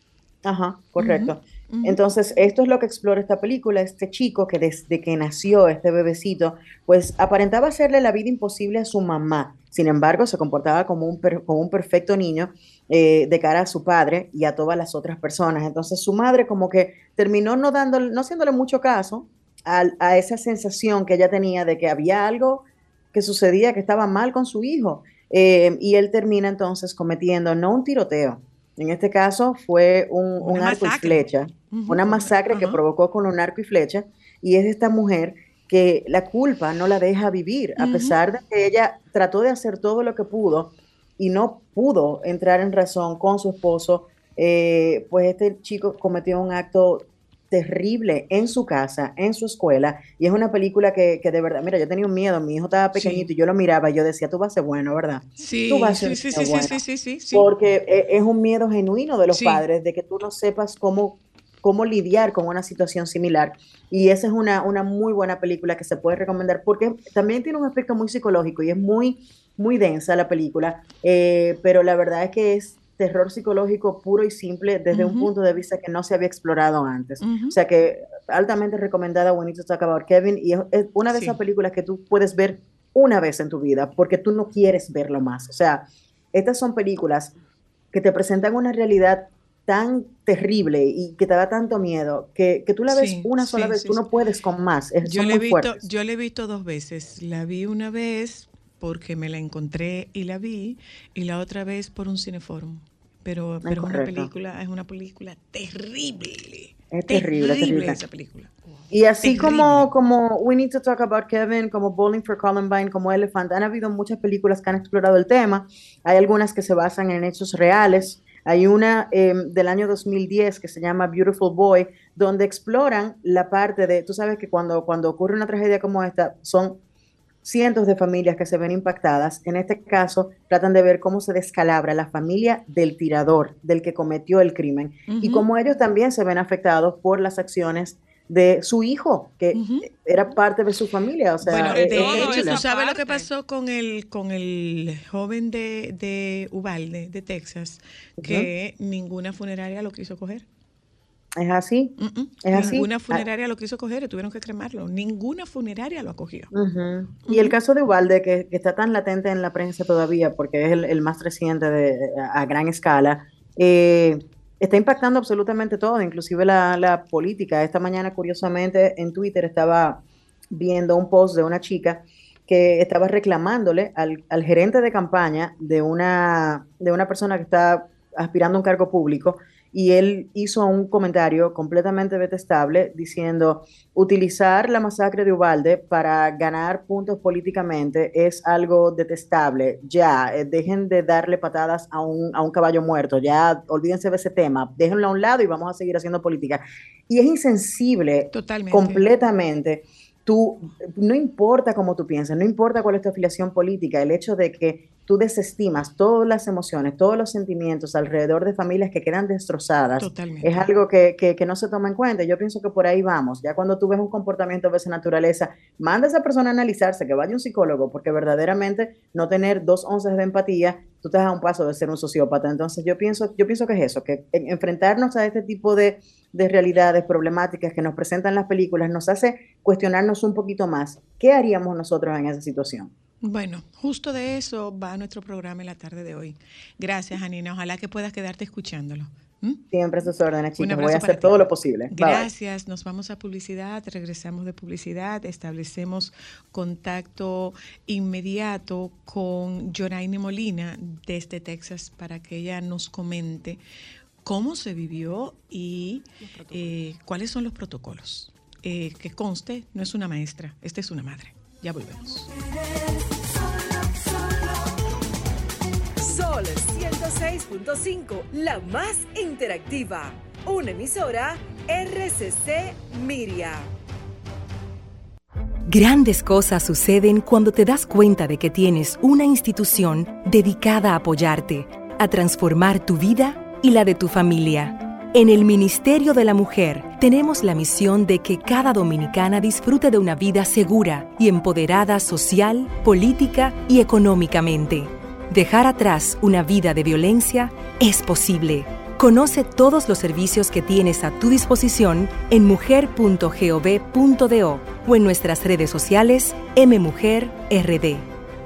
Ajá, correcto. Entonces, esto es lo que explora esta película, este chico que desde que nació, este bebecito, pues aparentaba hacerle la vida imposible a su mamá. Sin embargo, se comportaba como un, como un perfecto niño eh, de cara a su padre y a todas las otras personas. Entonces, su madre como que terminó no dándole, no haciéndole mucho caso a, esa sensación que ella tenía de que había algo que sucedía que estaba mal con su hijo. Eh, y él termina entonces cometiendo no un tiroteo, en este caso fue un, arco y
masacre.
flecha, una masacre que provocó con un arco y flecha, y es esta mujer que la culpa no la deja vivir, a pesar de que ella trató de hacer todo lo que pudo y no pudo entrar en razón con su esposo, eh, pues este chico cometió un acto terrible en su casa, en su escuela, y es una película que, que de verdad, mira, yo tenía un miedo, mi hijo estaba pequeñito y yo lo miraba y yo decía, tú vas a ser bueno, ¿verdad?
Sí,
Tú vas a
sí,
ser
sí, sí, sí,
bueno".
sí, sí, sí, sí.
Porque e- es un miedo genuino de los
Sí.
padres, de que tú no sepas cómo, cómo lidiar con una situación similar. Y esa es una, una muy buena película que se puede recomendar, porque también tiene un aspecto muy psicológico y es muy, muy densa la película, eh, pero la verdad es que es terror psicológico puro y simple desde un
Ujú.
punto de vista que no se había explorado antes.
Ujú.
O sea que altamente recomendada Need to Talk About Kevin y es, una de
Sí.
esas películas que tú puedes ver una vez en tu vida porque tú no quieres verlo más. O sea, estas son películas que te presentan una realidad tan terrible y que te da tanto miedo que, que tú la ves
Sí,
una sola
sí,
vez, tú no puedes con más. Es,
Yo he
muy
visto,
fuertes.
yo la he visto dos veces. La vi una vez porque me la encontré y la vi, y la otra vez por un cineforum. Pero, pero es una
correcto.
película, es una película terrible.
Es terrible, terrible.
esa película.
Y así
Terrible.
como, como We Need to Talk About Kevin, como Bowling for Columbine, como Elephant, han habido muchas películas que han explorado el tema. Hay algunas que se basan en hechos reales. Hay una eh, del año 2010 que se llama Beautiful Boy, donde exploran la parte de, tú sabes que cuando, cuando ocurre una tragedia como esta, son cientos de familias que se ven impactadas. En este caso, tratan de ver cómo se descalabra la familia del tirador, del que cometió el crimen, y cómo ellos también se ven afectados por las acciones de su hijo, que era parte de su familia. O sea,
Bueno,
eh,
de
eh,
hecho,
ella.
¿tú sabes lo que pasó con el, con el joven de, de Ubalde, de Texas? Que ninguna funeraria lo quiso coger.
Es así, es así.
Ninguna
Ah,
funeraria lo quiso coger y tuvieron que cremarlo. Ninguna funeraria lo acogió.
Y el caso de Ubalde, que, que está tan latente en la prensa todavía, porque es el, el más reciente de, a, a gran escala, eh, está impactando absolutamente todo, inclusive la, la política. Esta mañana, curiosamente, en Twitter estaba viendo un post de una chica que estaba reclamándole al, al gerente de campaña de una, de una persona que está aspirando a un cargo público y él hizo un comentario completamente detestable diciendo, utilizar la masacre de Ubalde para ganar puntos políticamente es algo detestable. Ya, eh, dejen de darle patadas a un, a un caballo muerto, ya olvídense de ese tema, déjenlo a un lado y vamos a seguir haciendo política. Y es insensible
Totalmente.
completamente. Tú, no importa cómo tú piensas, no importa cuál es tu afiliación política, el hecho de que tú desestimas todas las emociones, todos los sentimientos alrededor de familias que quedan destrozadas,
Totalmente.
es algo que, que- que no se toma en cuenta. Yo pienso que por ahí vamos. Ya cuando tú ves un comportamiento de esa naturaleza, manda a esa persona a analizarse, que vaya a un psicólogo, porque verdaderamente no tener dos onzas de empatía, tú te das a un paso de ser un sociópata. Entonces yo pienso, yo pienso que es eso, que en- enfrentarnos a este tipo de, de realidades problemáticas que nos presentan las películas nos hace cuestionarnos un poquito más. ¿Qué haríamos nosotros en esa situación?
Bueno, justo de eso va nuestro programa en la tarde de hoy. Gracias, Janina. Ojalá que puedas quedarte escuchándolo.
Siempre a sus órdenes, chicos. Voy a hacer
ti.
todo lo posible. Bye.
Gracias. Nos vamos a publicidad, regresamos de publicidad, establecemos contacto inmediato con Joraine Molina desde Texas para que ella nos comente cómo se vivió y eh, cuáles son los protocolos. Eh, que conste, no es una maestra, esta es una madre. Ya volvemos.
Sol 106.5, la más interactiva. Una emisora RCC Miria.
Grandes cosas suceden cuando te das cuenta de que tienes una institución dedicada a apoyarte, a transformar tu vida y la de tu familia. En el Ministerio de la Mujer tenemos la misión de que cada dominicana disfrute de una vida segura y empoderada social, política y económicamente. Dejar atrás una vida de violencia es posible. Conoce todos los servicios que tienes a tu disposición en mujer.gov.do o en nuestras redes sociales MMujerRD.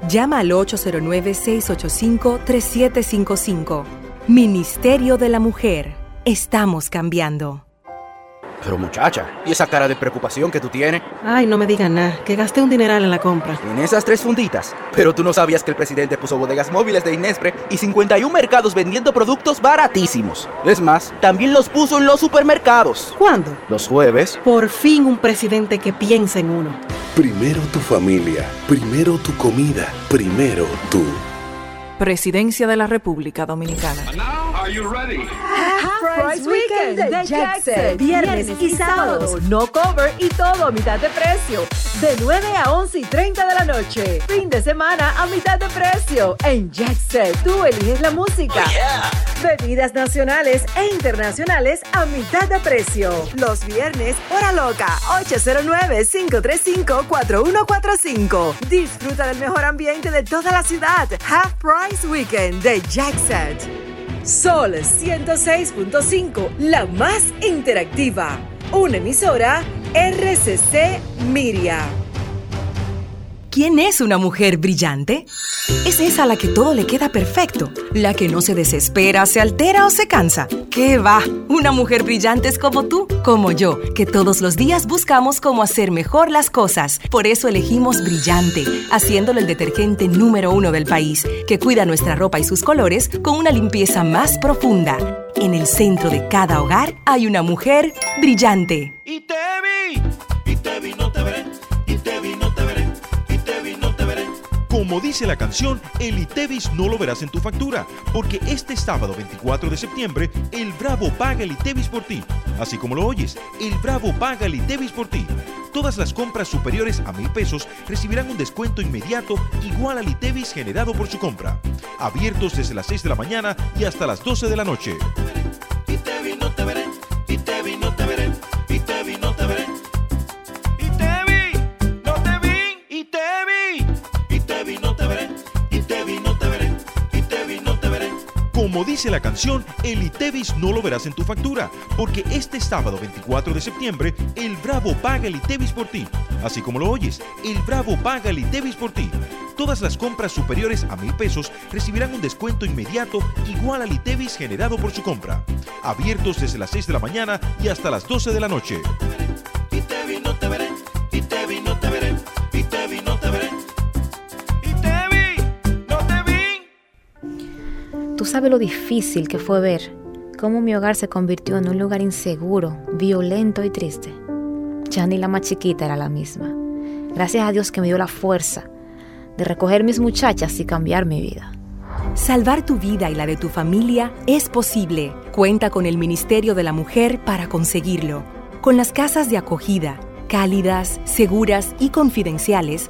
Llama al 809-685-3755. Ministerio de la Mujer. Estamos cambiando.
Pero muchacha, ¿y esa cara de preocupación que tú tienes?
Ay, no me digas nada, que gasté un dineral en la compra.
En esas tres funditas. Pero tú no sabías que el presidente puso bodegas móviles de Inespre y 51 mercados vendiendo productos baratísimos. Es más, también los puso en los supermercados.
¿Cuándo?
Los jueves.
Por fin un presidente que piensa en uno.
Primero tu familia, primero tu comida, primero tú.
Presidencia de la República Dominicana.
Price Weekend de Jackson. Viernes y sábados. No cover y todo a mitad de precio. De 9 a 11 y 30 de la noche. Fin de semana a mitad de precio. En Jackson, tú eliges la música. Bebidas nacionales e internacionales a mitad de precio. Los viernes, hora loca. 809-535-4145. Disfruta del mejor ambiente de toda la ciudad. Half Price Weekend de Jackson. Sol 106.5, la más interactiva. Una emisora RCC Miria.
¿Quién es una mujer brillante? Es esa a la que todo le queda perfecto, la que no se desespera, se altera o se cansa. ¿Qué va? Una mujer brillante es como tú, como yo, que todos los días buscamos cómo hacer mejor las cosas. Por eso elegimos Brillante, haciéndolo el detergente número uno del país, que cuida nuestra ropa y sus colores con una limpieza más profunda. En el centro de cada hogar hay una mujer brillante.
Y te y no te veré, y te
Como dice la canción, el ITEVIS no lo verás en tu factura, porque este sábado 24 de septiembre, el Bravo paga el ITEVIS por ti. Así como lo oyes, el Bravo paga el ITEVIS por ti. Todas las compras superiores a mil pesos recibirán un descuento inmediato igual al ITEVIS generado por su compra. Abiertos desde las 6 de la mañana y hasta las 12 de la noche.
Y te vi, no te veré, y te vi, no te veré,
Como dice la canción, el ITEVIS no lo verás en tu factura, porque este sábado 24 de septiembre, el Bravo paga el ITEVIS por ti. Así como lo oyes, el Bravo paga el ITEVIS por ti. Todas las compras superiores a mil pesos recibirán un descuento inmediato igual al ITEVIS generado por su compra. Abiertos desde las 6 de la mañana y hasta las 12 de la noche.
Tú sabes lo difícil que fue ver
cómo mi hogar se convirtió en un lugar inseguro, violento y triste. Ya ni la más chiquita era la misma. Gracias a Dios que me dio la fuerza de recoger mis muchachas y cambiar mi vida.
Salvar tu vida y la de tu familia es posible. Cuenta con el Ministerio de la Mujer para conseguirlo. Con las casas de acogida, cálidas, seguras y confidenciales,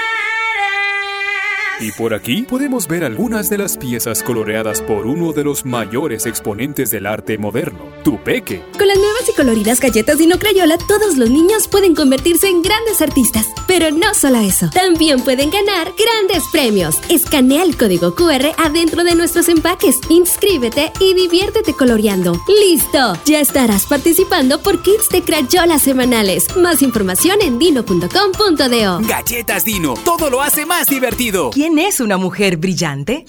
Y por aquí podemos ver algunas de las piezas coloreadas por uno de los mayores exponentes del arte moderno, Tupeque.
Con las nuevas y coloridas galletas Dino Crayola, todos los niños pueden convertirse en grandes artistas. Pero no solo eso, también pueden ganar grandes premios. Escanea el código QR adentro de nuestros empaques, inscríbete y diviértete coloreando. ¡Listo! Ya estarás participando por kits de Crayola semanales. Más información en dino.com.do.
Galletas Dino, todo lo hace más divertido.
¿Quién es una mujer brillante?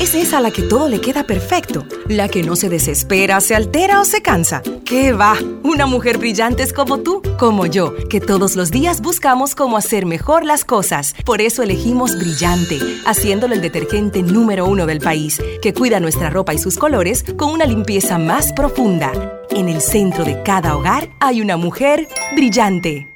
Es esa a la que todo le queda perfecto, la que no se desespera, se altera o se cansa. ¿Qué va? Una mujer brillante es como tú, como yo, que todos los días buscamos cómo hacer mejor las cosas. Por eso elegimos Brillante, haciéndolo el detergente número uno del país, que cuida nuestra ropa y sus colores con una limpieza más profunda. En el centro de cada hogar hay una mujer brillante.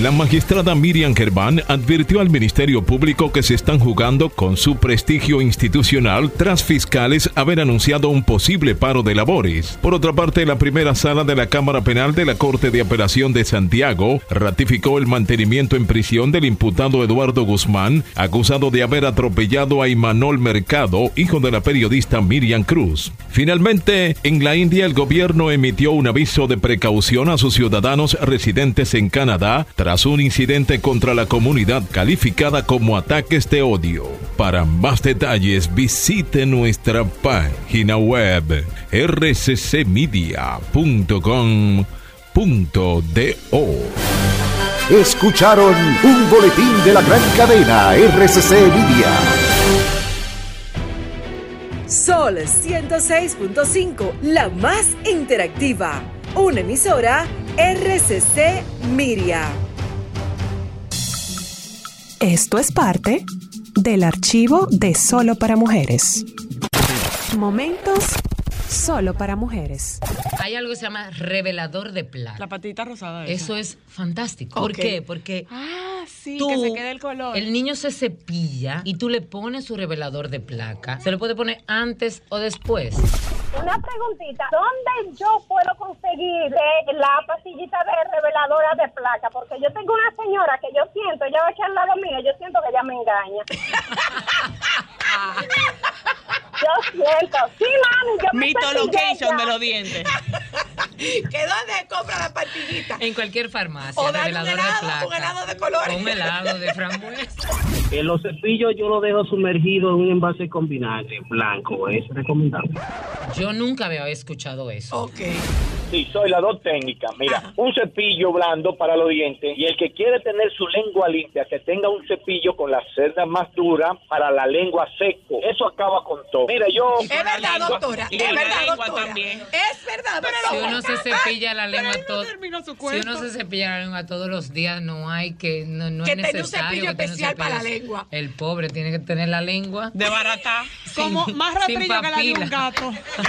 La magistrada Miriam Gerván advirtió al Ministerio Público que se están jugando con su prestigio institucional tras fiscales haber anunciado un posible paro de labores. Por otra parte, la primera sala de la Cámara Penal de la Corte de Apelación de Santiago ratificó el mantenimiento en prisión del imputado Eduardo Guzmán, acusado de haber atropellado a Imanol Mercado, hijo de la periodista Miriam Cruz. Finalmente, en la India el gobierno emitió un aviso de precaución a sus ciudadanos residentes en Canadá tras un incidente contra la comunidad calificada como ataques de odio. Para más detalles visite nuestra página web rccmedia.com.do.
Escucharon un boletín de la gran cadena RCC Media.
Sol 106.5, la más interactiva. Una emisora RCC Miria.
Esto es parte del archivo de Solo para Mujeres. Momentos solo para mujeres.
Hay algo que se llama revelador de placa.
La patita rosada.
Eso es fantástico. ¿Por qué? Porque
Ah, sí,
tú,
que se quede el color.
el niño se cepilla y tú le pones su revelador de placa. Se lo puede poner antes o después.
Una preguntita, ¿dónde yo puedo conseguir eh, la pastillita de reveladora de placa? Porque yo tengo una señora que yo siento, ella va a echar al lado mío, yo siento que ella me engaña. yo siento, sí, mami, yo me
Mito location de los dientes.
¿Que dónde compra la pastillita? En cualquier farmacia.
O un helado,
de placa.
un helado de colores.
Un helado de frambuesa.
En los cepillos yo lo dejo sumergido en un envase con vinagre blanco, es recomendable.
Yo nunca había escuchado eso.
Ok.
Sí, soy las dos técnicas. Mira, un cepillo blando para los dientes y el que quiere tener su lengua limpia, que tenga un cepillo con las cerdas más duras para la lengua seco. Eso acaba con todo. Mira, yo...
Es verdad, doctora.
Y
Es
la
verdad,
lengua
doctora.
también.
Es verdad, pero
Si uno se cepilla la lengua todo,
su
si uno se cepilla la lengua todos los días, no hay que no, no
Que
es
tenga un
necesario
cepillo
que
especial para la
cepillo.
lengua.
El pobre tiene que tener la lengua
De barata.
Como más rastrillo que la de un gato.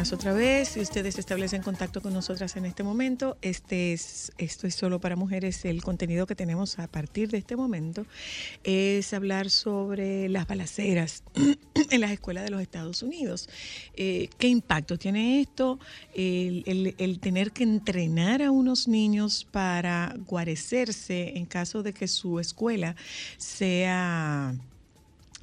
Otra vez. Si ustedes establecen contacto con nosotras en este momento, este es, esto es solo para mujeres. El contenido que tenemos a partir de este momento es hablar sobre las balaceras en las escuelas de los Estados Unidos. Eh, ¿Qué impacto tiene esto? El- el tener que entrenar a unos niños para guarecerse en caso de que su escuela sea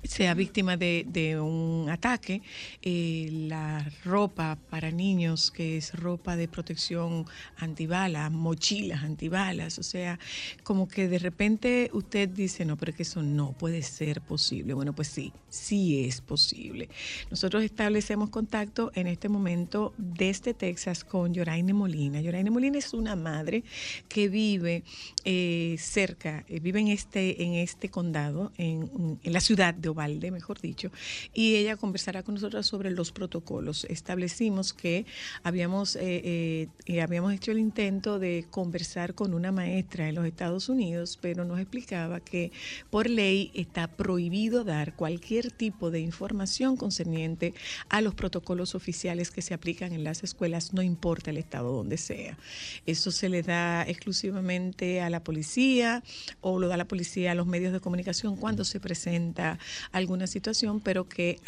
sea víctima de, un ataque, eh, la ropa para niños, que es ropa de protección antibalas, mochilas antibalas, o sea, como que de repente usted dice, no, pero que eso no puede ser posible. Bueno, pues sí, sí es posible. Nosotros establecemos contacto en este momento desde Texas con Yoraine Molina. Yoraine Molina es una madre que vive eh, cerca, eh, vive en este, en este condado, en, en la ciudad de Ovalde, mejor dicho, y ella conversará con nosotros sobre los protocolos. Establecimos que habíamos, eh, eh, eh, habíamos hecho el intento de conversar con una maestra en los Estados Unidos, pero nos explicaba que por ley está prohibido dar cualquier tipo de información concerniente a los protocolos oficiales que se aplican en las escuelas, no importa el estado donde sea. Eso se le da exclusivamente a la policía o lo da la policía a los medios de comunicación cuando se presenta alguna situación, pero que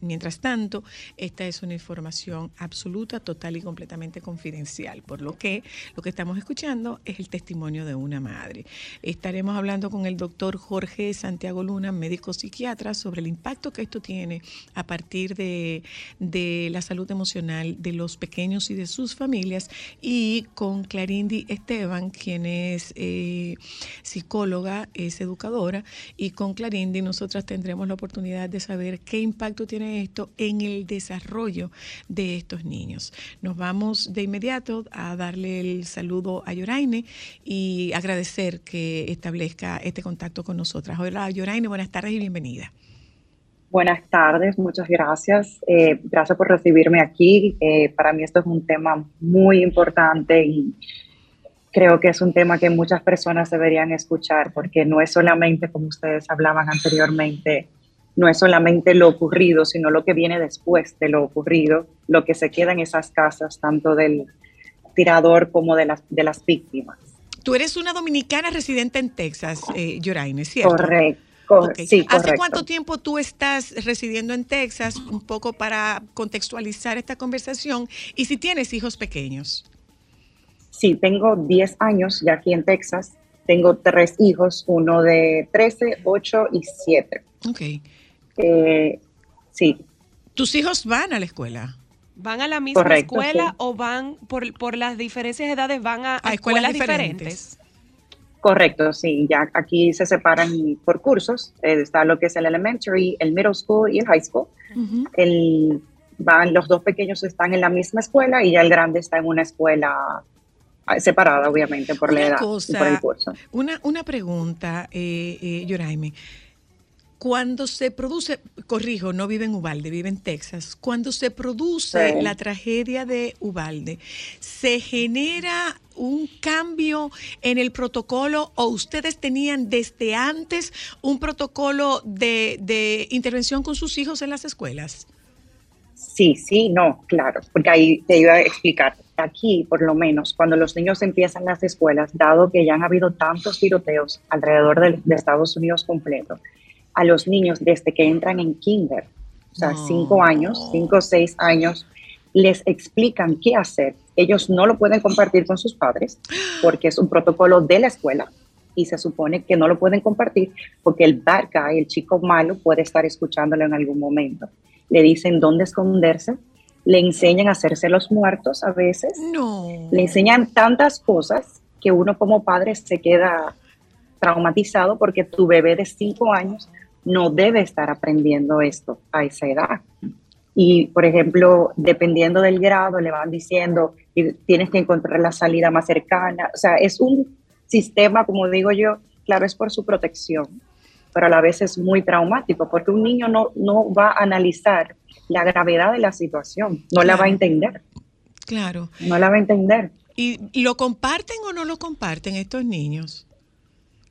mientras tanto esta es una información absoluta, total y completamente confidencial, por lo que lo que estamos escuchando es el testimonio de una madre. Estaremos hablando con el doctor Jorge Santiago Luna, médico psiquiatra, sobre el impacto que esto tiene a partir de, de la salud emocional de los pequeños y de sus familias, y con Clarindi Esteban, quien es eh, psicóloga, es educadora, y con Clarindi nosotras tendremos la oportunidad de saber qué impacto tiene esto en el desarrollo de estos niños. Nos vamos de inmediato a darle el saludo a Yoraine y agradecer que establezca este contacto con nosotras. Hola Yoraine, buenas tardes y bienvenida.
Buenas tardes, muchas gracias. Eh, gracias por recibirme aquí. Eh, para mí esto es un tema muy importante y creo que es un tema que muchas personas deberían escuchar porque no es solamente, como ustedes hablaban anteriormente, no es solamente lo ocurrido, sino lo que viene después de lo ocurrido, lo que se queda en esas casas, tanto del tirador como de las, de las víctimas.
Tú eres una dominicana residente en Texas, eh, Yoraine, ¿cierto?
Correcto. Sí,
¿Hace
correcto.
cuánto tiempo tú estás residiendo en Texas? Un poco para contextualizar esta conversación y si tienes hijos pequeños.
Sí, tengo 10 años ya aquí en Texas. Tengo tres hijos, uno de 13, 8 y 7.
Ok.
Eh, sí,
¿Tus hijos van a la escuela?
¿Van a la misma
Correcto,
escuela
sí.
o van por, por las diferencias de edades van a, a
escuelas
escuelas,
diferentes.
diferentes?
correcto, sí. Ya aquí se separan por cursos. Eh, está lo que es el elementary, el middle school y el high school. El, van, los dos pequeños están en la misma escuela y ya el grande está en una escuela separada, obviamente, por la edad y
cosa,
por el curso.
Una, una pregunta, eh, eh, Yoraime. Cuando se produce, corrijo, no vive en Ubalde, vive en Texas. Cuando se produce
Sí.
la tragedia de Ubalde, ¿se genera un cambio en el protocolo o ustedes tenían desde antes un protocolo de, de intervención con sus hijos en las escuelas?
Sí, sí, no, claro, porque ahí te iba a explicar. Aquí, por lo menos, cuando los niños empiezan las escuelas, dado que ya han habido tantos tiroteos alrededor de, Estados Unidos completo, a los niños desde que entran en kinder, o sea, cinco años, cinco o seis años, les explican qué hacer. Ellos no lo pueden compartir con sus padres porque es un protocolo de la escuela y se supone que no lo pueden compartir porque el bad guy, el chico malo, puede estar escuchándolo en algún momento. Le dicen dónde esconderse, le enseñan a hacerse los muertos a veces,
No.
le enseñan tantas cosas que uno como padre se queda traumatizado porque tu bebé de cinco años no debe estar aprendiendo esto a esa edad. Y, por ejemplo, dependiendo del grado, le van diciendo, "Y tienes que encontrar la salida más cercana. O sea, es un sistema, como digo yo, claro, es por su protección, pero a la vez es muy traumático porque un niño no, no va a analizar la gravedad de la situación, no la va a entender,
Claro.
no la va a entender.
¿Y lo comparten o no lo comparten estos niños?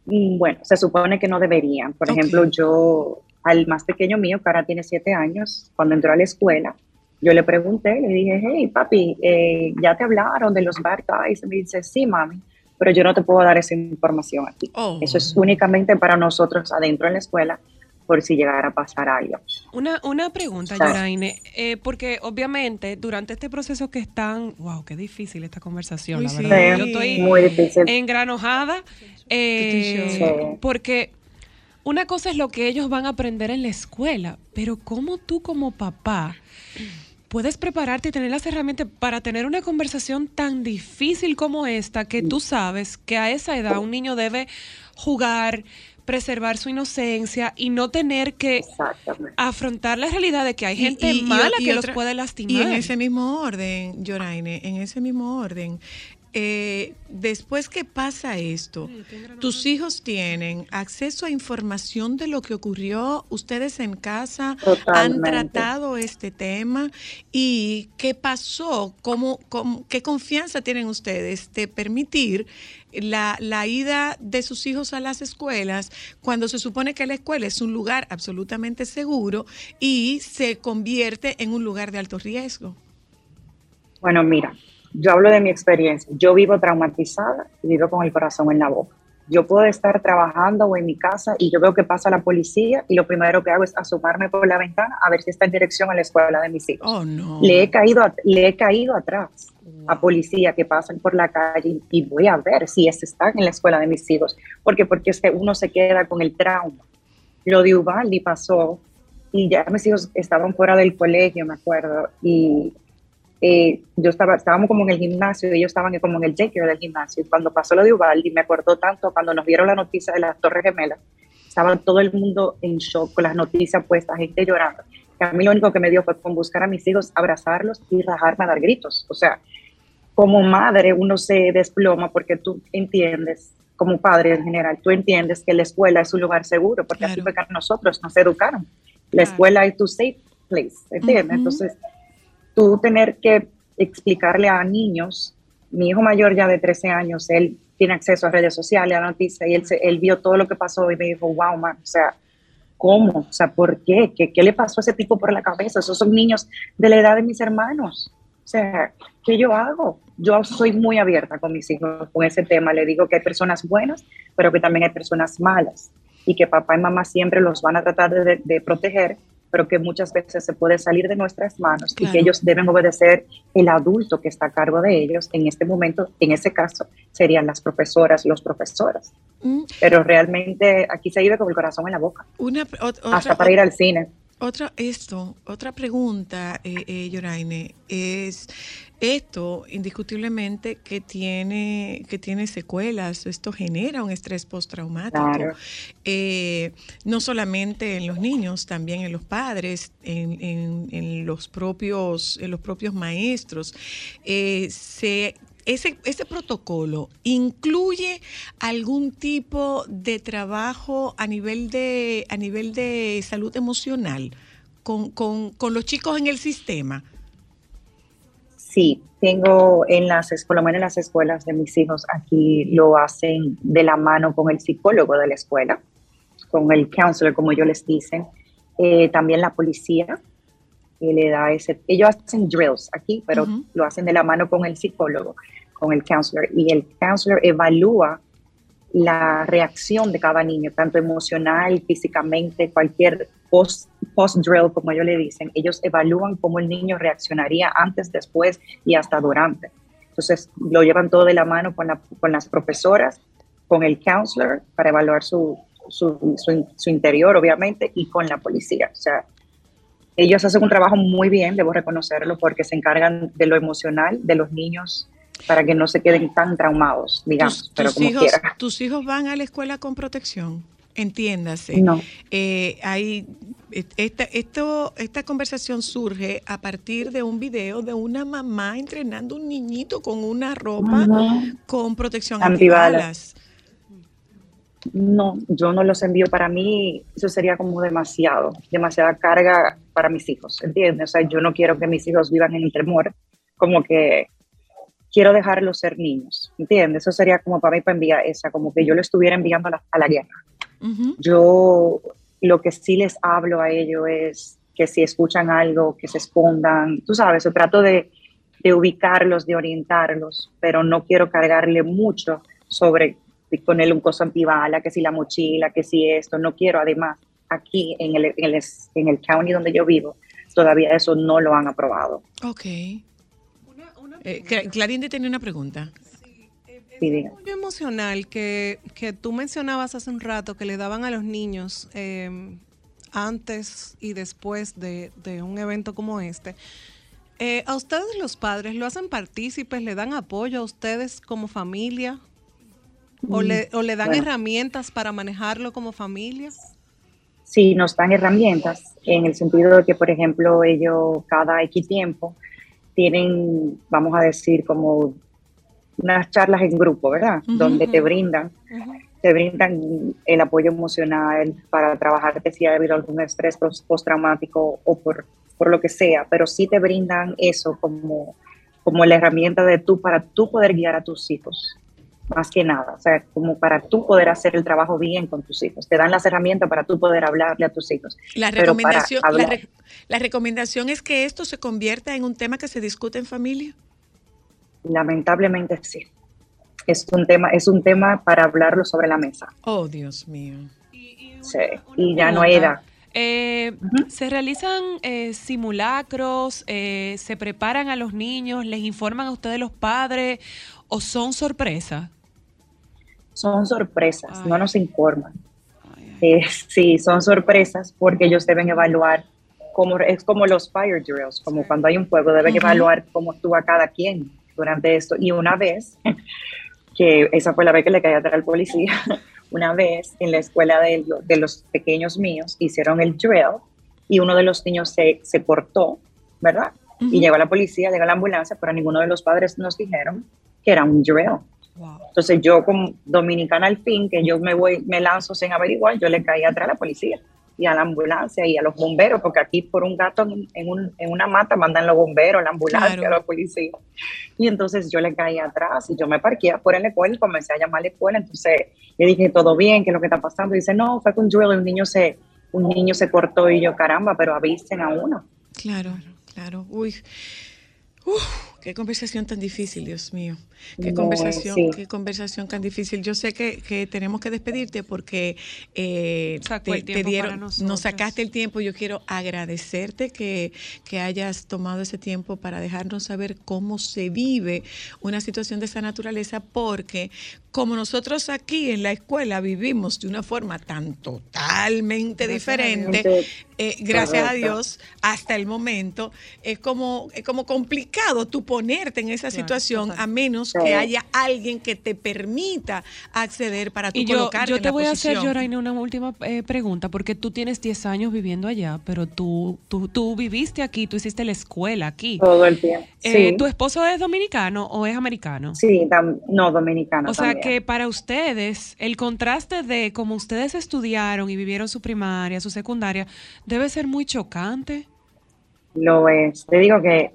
Mm, Bueno, se supone que no deberían. Por ejemplo, yo, al más pequeño mío, que ahora tiene siete años, cuando entró a la escuela, Yo le pregunté, le dije, hey, papi, eh, ¿ya te hablaron de los bad guys? Y me dice, sí, mami, pero yo no te puedo dar esa información aquí.
Oh.
Eso es únicamente para nosotros adentro en la escuela, por si llegara a pasar algo.
Una, una pregunta. Yoraine, eh, porque obviamente durante este proceso que están, wow, qué difícil esta conversación,
Uy,
la
sí.
verdad.
Sí,
Yo estoy
muy difícil.
engranojada, eh,
Sí.
porque una cosa es lo que ellos van a aprender en la escuela, pero cómo tú como papá puedes prepararte y tener las herramientas para tener una conversación tan difícil como esta, que tú sabes que a esa edad un niño debe jugar, preservar su inocencia y no tener que afrontar la realidad de que hay gente
Y- y-
mala
y
que
otra-
los puede lastimar.
Y en ese mismo orden, Yoraine, en ese mismo orden, eh, después que pasa esto, tus hijos tienen acceso a información de lo que ocurrió, ustedes en casa han tratado este tema y qué pasó, cómo, cómo- qué confianza tienen ustedes de permitir la, la ida de sus hijos a las escuelas cuando se supone que la escuela es un lugar absolutamente seguro y se convierte en un lugar de alto riesgo.
Bueno, mira, yo hablo de mi experiencia. Yo vivo traumatizada y vivo con el corazón en la boca. Yo puedo estar trabajando o en mi casa y yo veo que pasa la policía y lo primero que hago es asomarme por la ventana a ver si está en dirección a la escuela de mis hijos.
Oh, no.
Le he caído, le he caído atrás a policía que pasan por la calle y voy a ver si ese está en la escuela de mis hijos. Porque porque es que uno se queda con el trauma. Lo de Ubaldi pasó y ya mis hijos estaban fuera del colegio, me acuerdo, y eh, yo estaba, estábamos como en el gimnasio y ellos estaban como en el daycare del gimnasio. Cuando pasó lo de Ubaldi, me acordó tanto cuando nos dieron la noticia de las Torres Gemelas, estaba todo el mundo en shock con las noticias puestas, gente llorando. Que a mí lo único que me dio fue con buscar a mis hijos, abrazarlos y rajarme a dar gritos. O sea, como madre uno se desploma porque tú entiendes, como padre en general, tú entiendes que la escuela es un lugar seguro, porque así fue que nosotros nos educaron. La escuela es tu safe place, ¿entiendes?
Ujú.
Entonces, tú tener que explicarle a niños, mi hijo mayor ya de 13 años, él tiene acceso a redes sociales, a noticias, y él, él vio todo lo que pasó y me dijo, wow, man, o sea, ¿cómo? O sea, ¿por qué? ¿Qué, qué le pasó a ese tipo por la cabeza? Esos son niños de la edad de mis hermanos. O sea, ¿qué yo hago? Yo soy muy abierta con mis hijos con ese tema. Le digo que hay personas buenas, pero que también hay personas malas. Y que papá y mamá siempre los van a tratar de proteger, pero que muchas veces se puede salir de nuestras manos y que ellos deben obedecer el adulto que está a cargo de ellos. En este momento, en ese caso, serían las profesoras, los profesores.
Mm,
Pero realmente aquí se vive con el corazón en la boca,
Una,
hasta para ir al cine.
Otra, esto, otra pregunta, eh, eh, Yoraine, es esto indiscutiblemente que tiene, que tiene secuelas, esto genera un estrés postraumático,
Claro.
eh, no solamente en los niños, también en los padres, en, en- en los, propios, en los propios maestros. Eh, se ese, ese protocolo incluye algún tipo de trabajo a nivel de, a nivel de salud emocional con, con- con los chicos en el sistema.
Sí, tengo en las, por lo menos en las escuelas de mis hijos, aquí lo hacen de la mano con el psicólogo de la escuela, con el counselor, como ellos les dicen. Eh, también la policía que le da ese, ellos hacen drills aquí, pero
Ujú.
lo hacen de la mano con el psicólogo, con el counselor, y el counselor evalúa la reacción de cada niño, tanto emocional, físicamente, cualquier post, post drill, como ellos le dicen, ellos evalúan cómo el niño reaccionaría antes, después y hasta durante. Entonces, lo llevan todo de la mano con, la- con las profesoras, con el counselor, para evaluar su, su, su- su interior, obviamente, y con la policía. O sea, ellos hacen un trabajo muy bien, debo reconocerlo, porque se encargan de lo emocional de los niños para que no se queden tan traumados, digamos,
Tus-
pero
tus
como
hijos,
quiera.
tus hijos van a la escuela con protección, entiéndase.
No.
Eh, hay, eh, esta, esto, esta conversación surge a partir de un video de una mamá entrenando un niñito con una ropa con protección
Antibalas.
antibalas.
No, yo no los envío para mí, eso sería como demasiado, demasiada carga para mis hijos, ¿entiendes? O sea, yo no quiero que mis hijos vivan en el temor, como que quiero dejarlos ser niños, ¿entiendes? Eso sería como para mí para enviar esa, como que yo lo estuviera enviando a la, a la guerra. Yo lo que sí les hablo a ellos es que si escuchan algo, que se escondan, tú sabes, yo trato de, de ubicarlos, de orientarlos, pero no quiero cargarle mucho sobre ponerle un cosa antibala, que si la mochila, que si esto, no quiero además aquí en el, en el, en el county donde yo vivo, todavía eso no lo han aprobado.
Ok. Eh, Cla- Clarinde tenía una pregunta.
Sí, diga.
Muy emocional que, que tú mencionabas hace un rato que le daban a los niños eh, antes y después de, de un evento como este. Eh, ¿A ustedes los padres lo hacen partícipes? ¿Le dan apoyo a ustedes como familia? ¿O
Mm,
le, o le dan
bueno.
herramientas para manejarlo como familia?
Sí, nos dan herramientas en el sentido de que, por ejemplo, ellos cada X tiempo tienen, vamos a decir, como unas charlas en grupo, ¿verdad? Donde te brindan, te brindan el apoyo emocional para trabajarte si ha habido algún estrés pos- postraumático o por, por lo que sea, pero sí te brindan eso como, como la herramienta de tú para tú poder guiar a tus hijos más que nada, o sea, como para tú poder hacer el trabajo bien con tus hijos. Te dan las herramientas para tú poder hablarle a tus hijos.
La
Pero para
recomendación, la, re- la recomendación es que esto se convierta en un tema que se discute en familia.
lamentablemente sí. Es un tema, es un tema para hablarlo sobre la mesa.
Oh, Dios mío.
Sí, y ya no hay edad.
Eh, ¿Se realizan eh, simulacros? eh, ¿Se preparan a los niños? ¿Les informan a ustedes los padres? ¿O son sorpresas?
Son sorpresas, no nos informan. Eh, sí, son sorpresas porque ellos deben evaluar cómo, es como los fire drills, como cuando hay un fuego, deben
Ujú.
evaluar cómo actúa cada quien durante esto. Y una vez, que esa fue la vez que le caí atrás al policía, una vez en la escuela de, de los pequeños míos hicieron el drill y uno de los niños se, se cortó, ¿verdad?
Ujú.
Y llegó la policía, llegó la ambulancia, pero ninguno de los padres nos dijeron que era un drill. Entonces yo como dominicana al fin, que yo me voy, me lanzo sin averiguar, yo le caí atrás a la policía y a la ambulancia y a los bomberos, porque aquí por un gato en, en un- en una mata mandan los bomberos, la ambulancia,
Claro.
la policía. Y entonces yo le caí atrás y yo me parqué por la escuela y comencé a llamar a la escuela. Entonces le dije, ¿todo bien? ¿Qué es lo que está pasando? Y dice, no, fue con y un niño se, un niño se cortó y yo, caramba, pero avisen a uno.
Claro, claro. Uy. Uf, qué conversación tan difícil, Dios mío. Qué conversación,
sí.
qué conversación tan difícil. Yo sé que, que tenemos que despedirte porque eh, te, dieron, nos sacaste el tiempo. Yo quiero agradecerte que, que hayas tomado ese tiempo para dejarnos saber cómo se vive una situación de esa naturaleza, porque como nosotros aquí en la escuela vivimos de una forma tan totalmente
Gracias a
diferente,
Dios.
eh, gracias a. Dios, hasta el momento, es como, es como complicado tú ponerte en esa
Claro,
situación
total.
a menos
Sí.
que haya alguien que te permita acceder para tú
Y yo,
colocarte
yo
en
te
la
voy a hacer. Yoraine, una última eh, pregunta, porque tú tienes 10 años viviendo allá, pero tú, tú, tú viviste aquí, tú hiciste la escuela aquí.
Todo el tiempo.
Eh,
Sí.
¿Tu esposo es dominicano o es americano?
Sí, tam- no, dominicano
O sea
también.
que para ustedes, el contraste de cómo ustedes estudiaron y vivieron su primaria, su secundaria, debe ser muy chocante.
Lo es. Te digo que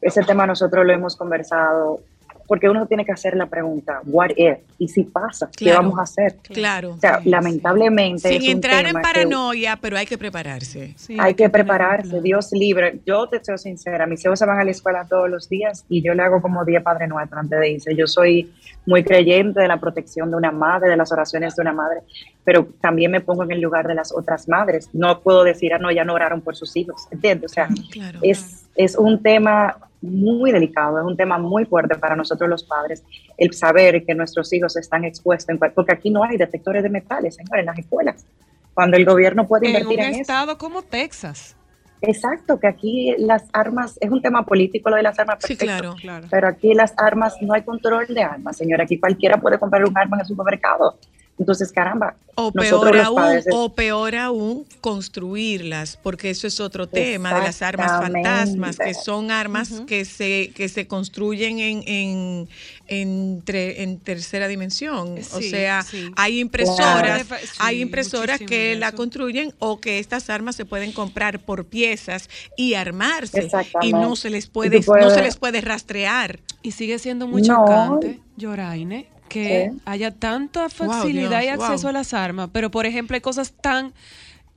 ese tema nosotros lo hemos conversado porque uno tiene que hacer la pregunta, what if? ¿Y si pasa? ¿Qué vamos a hacer?
Claro.
O sea, lamentablemente
Sin
es un
entrar en
que
paranoia, pero hay que prepararse.
hay que prepararse, Dios libre. Yo te soy sincera, mis hijos se van a la escuela todos los días y yo le hago como 10 Padre Nuestro antes de irse. Yo soy muy creyente de la protección de una madre, de las oraciones de una madre, pero también me pongo en el lugar de las otras madres. No puedo decir, ah, no, ya no oraron por sus hijos, ¿entiendes? O sea,
Claro.
es, es un tema muy delicado, es un tema muy fuerte para nosotros los padres, el saber que nuestros hijos están expuestos, en porque aquí no hay detectores de metales, señores, en las escuelas. Cuando el gobierno puede
En un
invertir en eso.
estado como Texas.
Exacto, que aquí las armas, es un tema político lo de las armas,
Sí,
perfecto,
claro.
pero aquí las armas, no hay control de armas, señora, aquí cualquiera puede comprar un arma en el supermercado. Entonces, caramba,
O peor,
los
aún,
padres
o peor aún, construirlas, porque eso es otro tema de las armas fantasmas, que son armas que se que se construyen en, en, en, tre- en tercera dimensión. o sea,
sí.
hay impresoras,
Claro.
Hay impresoras que la construyen o que estas armas se pueden comprar por piezas y armarse y no se les puede,
puedes-
no se les puede rastrear.
Y sigue siendo muy
No.
chocante, Yoraine, que
Sí.
haya tanta
Wow,
facilidad y acceso
wow.
a las armas, pero por ejemplo hay cosas tan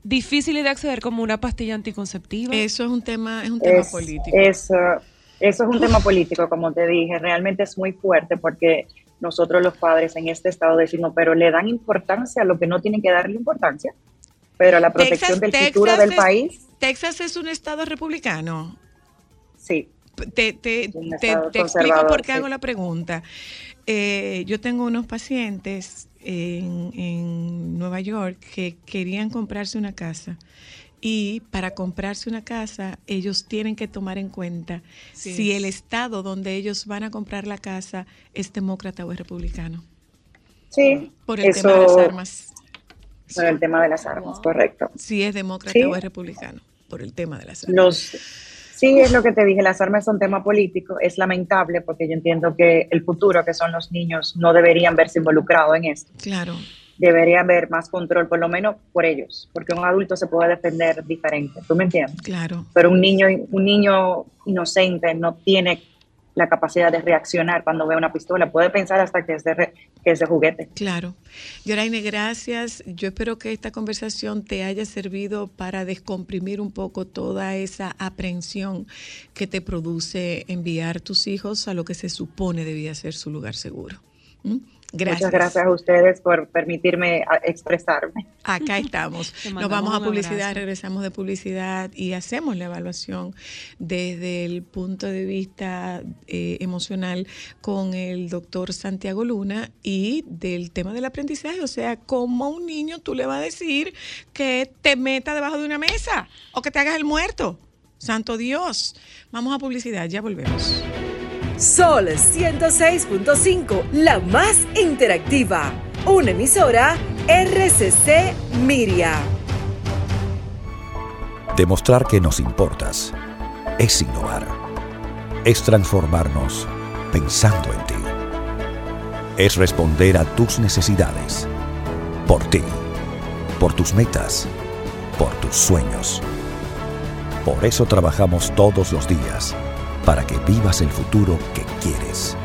difíciles de acceder como una pastilla anticonceptiva.
Eso es un tema, es un tema
Es-
político.
Eso, eso es un tema político, como te dije, realmente es muy fuerte porque nosotros los padres en este estado decimos, pero le dan importancia a lo que no tienen que darle importancia, pero a la protección del futuro del
es-
país,
Texas es un estado republicano.
sí.
Te, te- te- explico por qué
sí.
hago la pregunta. Eh, yo tengo unos pacientes en, en Nueva York que querían comprarse una casa y para comprarse una casa ellos tienen que tomar en cuenta
Sí.
si el estado donde ellos van a comprar la casa es demócrata o es republicano.
Sí,
Por el
eso,
tema de las armas.
Por el tema de las armas, correcto.
Si es demócrata
Sí.
o es republicano. Por el tema de las armas.
Los, sí, es lo que te dije, las armas son tema político, es lamentable porque yo entiendo que el futuro, que son los niños, no deberían verse involucrados en esto.
Claro.
Debería haber más control, por lo menos por ellos, porque un adulto se puede defender diferente, ¿tú me entiendes?
Claro.
Pero un niño, un niño inocente no tiene la capacidad de reaccionar cuando ve una pistola, puede pensar hasta que es de, re- que es de juguete.
Claro. Yoraine, gracias. Yo espero que esta conversación te haya servido para descomprimir un poco toda esa aprensión que te produce enviar tus hijos a lo que se supone debía ser su lugar seguro. ¿Mm? Gracias.
Muchas gracias a ustedes por permitirme a- expresarme.
Acá estamos. Nos vamos a publicidad, regresamos de publicidad y hacemos la evaluación desde el punto de vista eh, emocional con el doctor Santiago Luna y del tema del aprendizaje. O sea, cómo a un niño tú le vas a decir que te meta debajo de una mesa o que te hagas el muerto. Santo Dios. Vamos a publicidad, ya volvemos.
Sol 106.5, la más interactiva. Una emisora RCC Miria.
Demostrar que nos importas es innovar. Es transformarnos pensando en ti. Es responder a tus necesidades. Por ti. Por tus metas. Por tus sueños. Por eso trabajamos todos los días. Para que vivas el futuro que quieres.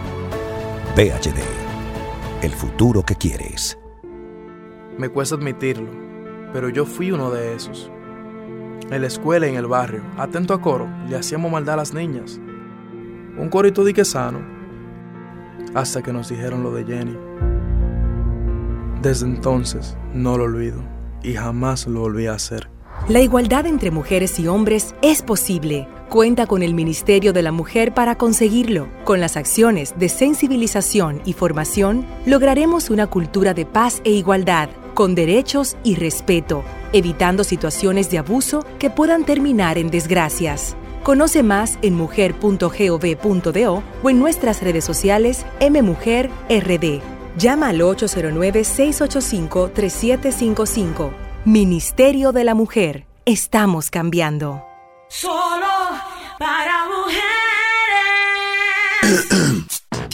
VHD. El futuro que quieres.
Me cuesta admitirlo, pero yo fui uno de esos. En la escuela y en el barrio, atento a coro, le hacíamos maldad a las niñas. Un corito de que sano. Hasta que nos dijeron lo de Jenny. Desde entonces no lo olvido y jamás lo volví a hacer.
La igualdad entre mujeres y hombres es posible. Cuenta con el Ministerio de la Mujer para conseguirlo. Con las acciones de sensibilización y formación, lograremos una cultura de paz e igualdad, con derechos y respeto, evitando situaciones de abuso que puedan terminar en desgracias. Conoce más en mujer.gov.do o en nuestras redes sociales MMujerRD. Llama al 809-685-3755. Ministerio de la Mujer. Estamos cambiando.
Solo para mujeres.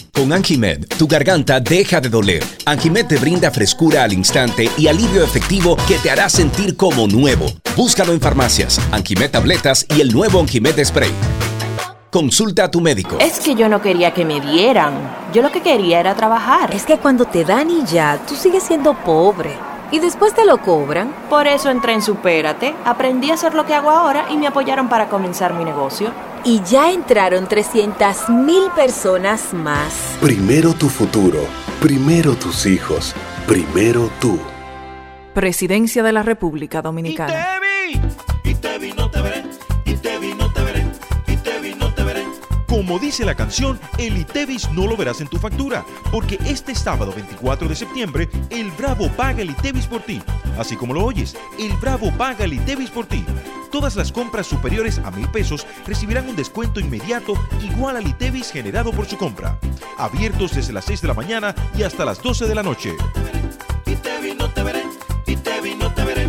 Con Anjimed, tu garganta deja de doler. Anjimed te brinda frescura al instante y alivio efectivo que te hará sentir como nuevo. Búscalo en farmacias, Anjimed Tabletas y el nuevo Anjimed Spray. Consulta a tu médico.
Es que yo no quería que me dieran. Yo lo que quería era trabajar.
Es que cuando te dan y ya, tú sigues siendo pobre. Y después te lo cobran.
Por eso entré en Supérate, aprendí a hacer lo que hago ahora y me apoyaron para comenzar mi negocio.
Y ya entraron 300 mil personas más.
Primero tu futuro, primero tus hijos, primero tú.
Presidencia de la República Dominicana.
Como dice la canción, el ITEVIS no lo verás en tu factura, porque este sábado 24 de septiembre, el Bravo paga el ITEVIS por ti. Así como lo oyes, el Bravo paga el ITEVIS por ti. Todas las compras superiores a mil pesos recibirán un descuento inmediato igual al ITEVIS generado por su compra. Abiertos desde las 6 de la mañana y hasta las 12 de la noche.
ITEVI no te veré, ITEVI no te veré,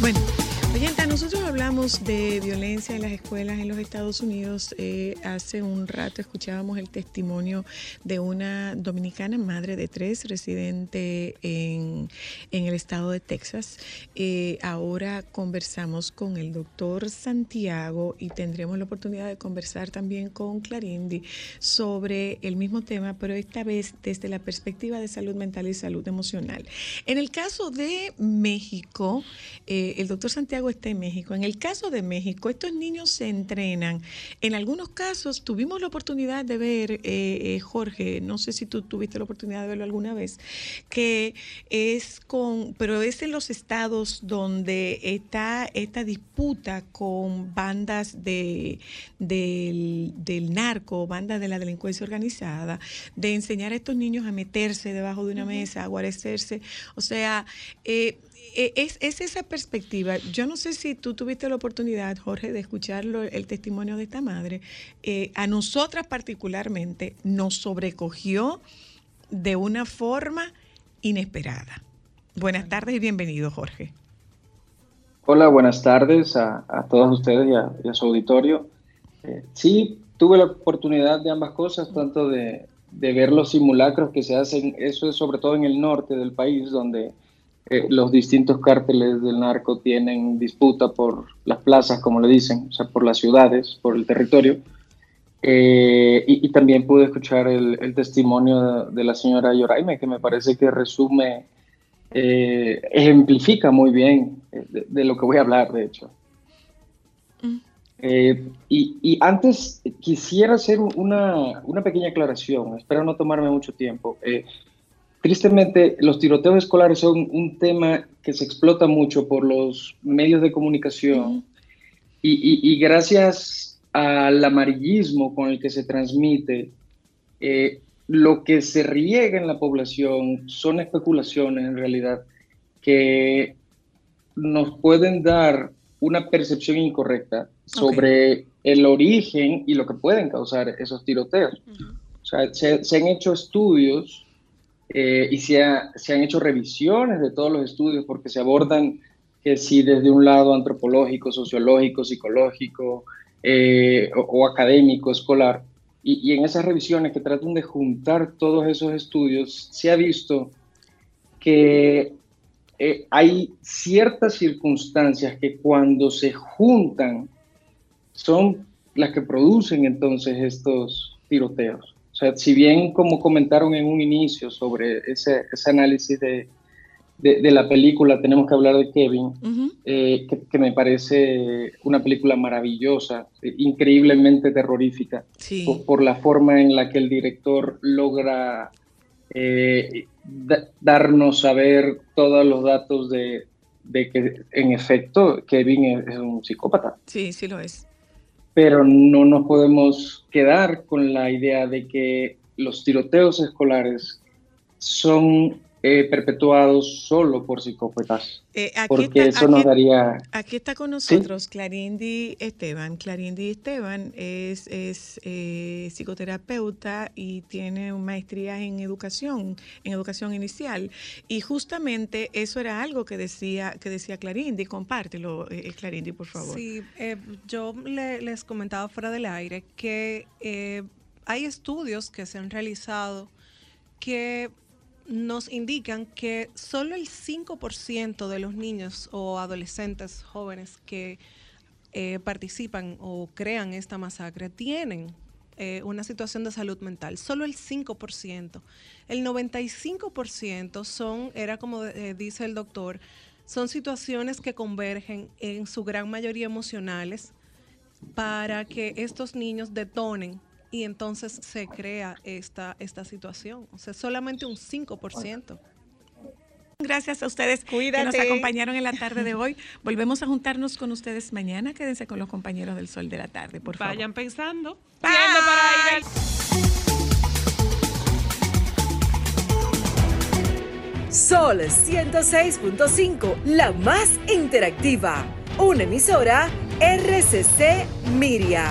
Bueno
hablamos de violencia en las escuelas en los Estados Unidos, eh, hace un rato escuchábamos el testimonio de una dominicana, madre de tres, residente en, en el estado de Texas. Eh, ahora conversamos con el doctor Santiago y tendremos la oportunidad de conversar también con Clarindi sobre el mismo tema, pero esta vez desde la perspectiva de salud mental y salud emocional. En el caso de México, eh, el doctor Santiago está en México. En el caso de México, estos niños se entrenan. En algunos casos tuvimos la oportunidad de ver, eh, eh, Jorge, no sé si tú tuviste la oportunidad de verlo alguna vez, que es con, pero es en los estados donde está esta disputa con bandas de, del, del narco, bandas de la delincuencia organizada, de enseñar a estos niños a meterse debajo de una mesa, a guarecerse. O sea, eh, es, es esa perspectiva. Yo no sé si tú tuviste la oportunidad, Jorge, de escucharlo, el testimonio de esta madre. Eh, a nosotras particularmente nos sobrecogió de una forma inesperada. Buenas tardes y bienvenido, Jorge.
Hola, buenas tardes a, a todos ustedes y a, y a su auditorio. Eh, sí, tuve la oportunidad de ambas cosas, tanto de, de ver los simulacros que se hacen, eso es sobre todo en el norte del país, donde eh, los distintos cárteles del narco tienen disputa por las plazas, como le dicen, o sea, por las ciudades, por el territorio. Eh, y, y también pude escuchar el, el testimonio de, de la señora Yoraime, que me parece que resume, eh, ejemplifica muy bien eh, de, de lo que voy a hablar, de hecho. Eh, y, y antes quisiera hacer una, una pequeña aclaración, espero no tomarme mucho tiempo. Eh, tristemente, los tiroteos escolares son un tema que se explota mucho por los medios de comunicación y, y- y gracias al amarillismo con el que se transmite, eh, lo que se riega en la población son especulaciones en realidad que nos pueden dar una percepción incorrecta sobre el origen y lo que pueden causar esos tiroteos. O sea, se, se han hecho estudios eh, y se, ha- se han hecho revisiones de todos los estudios porque se abordan que si desde un lado antropológico, sociológico, psicológico eh, o, académico, escolar, y, y en esas revisiones que tratan de juntar todos esos estudios, se ha visto que eh, hay ciertas circunstancias que cuando se juntan son las que producen entonces estos tiroteos. O sea, si bien como comentaron en un inicio sobre ese, ese análisis de, de, de la película, tenemos que hablar de Kevin, eh, que, que me parece una película maravillosa, eh, increíblemente terrorífica,
Sí.
por, por la forma en la que el director logra eh, da- darnos a ver todos los datos de, de que en efecto Kevin es, es un psicópata
Sí, sí lo es.
Pero no nos podemos quedar con la idea de que los tiroteos escolares son eh, perpetuados solo por psicópatas,
Eh, aquí
porque
está-
eso nos daría...
Aquí está con nosotros Clarindi Esteban. Clarindi Esteban es, es eh, psicoterapeuta y tiene una maestría en educación, en educación inicial. Y justamente eso era algo que decía, que decía Clarindi. Compártelo, eh, Clarindi, por favor.
Sí, eh, yo le- les comentaba fuera del aire que eh, hay estudios que se han realizado que nos indican que solo el 5% de los niños o adolescentes jóvenes que eh, participan o crean esta masacre tienen eh, una situación de salud mental. Solo el 5%. El 95% son, era como eh, dice el doctor, son situaciones que convergen en su gran mayoría emocionales para que estos niños detonen y entonces se crea esta, esta situación. O sea, solamente un 5%.
Gracias a ustedes que nos
Cuídate.
acompañaron en la tarde de hoy. Volvemos a juntarnos con ustedes mañana. Quédense con los compañeros del Sol de la Tarde, por favor.
Vayan pensando. Para ir al-
Sol 106.5, la más interactiva. Una emisora RCC Miria.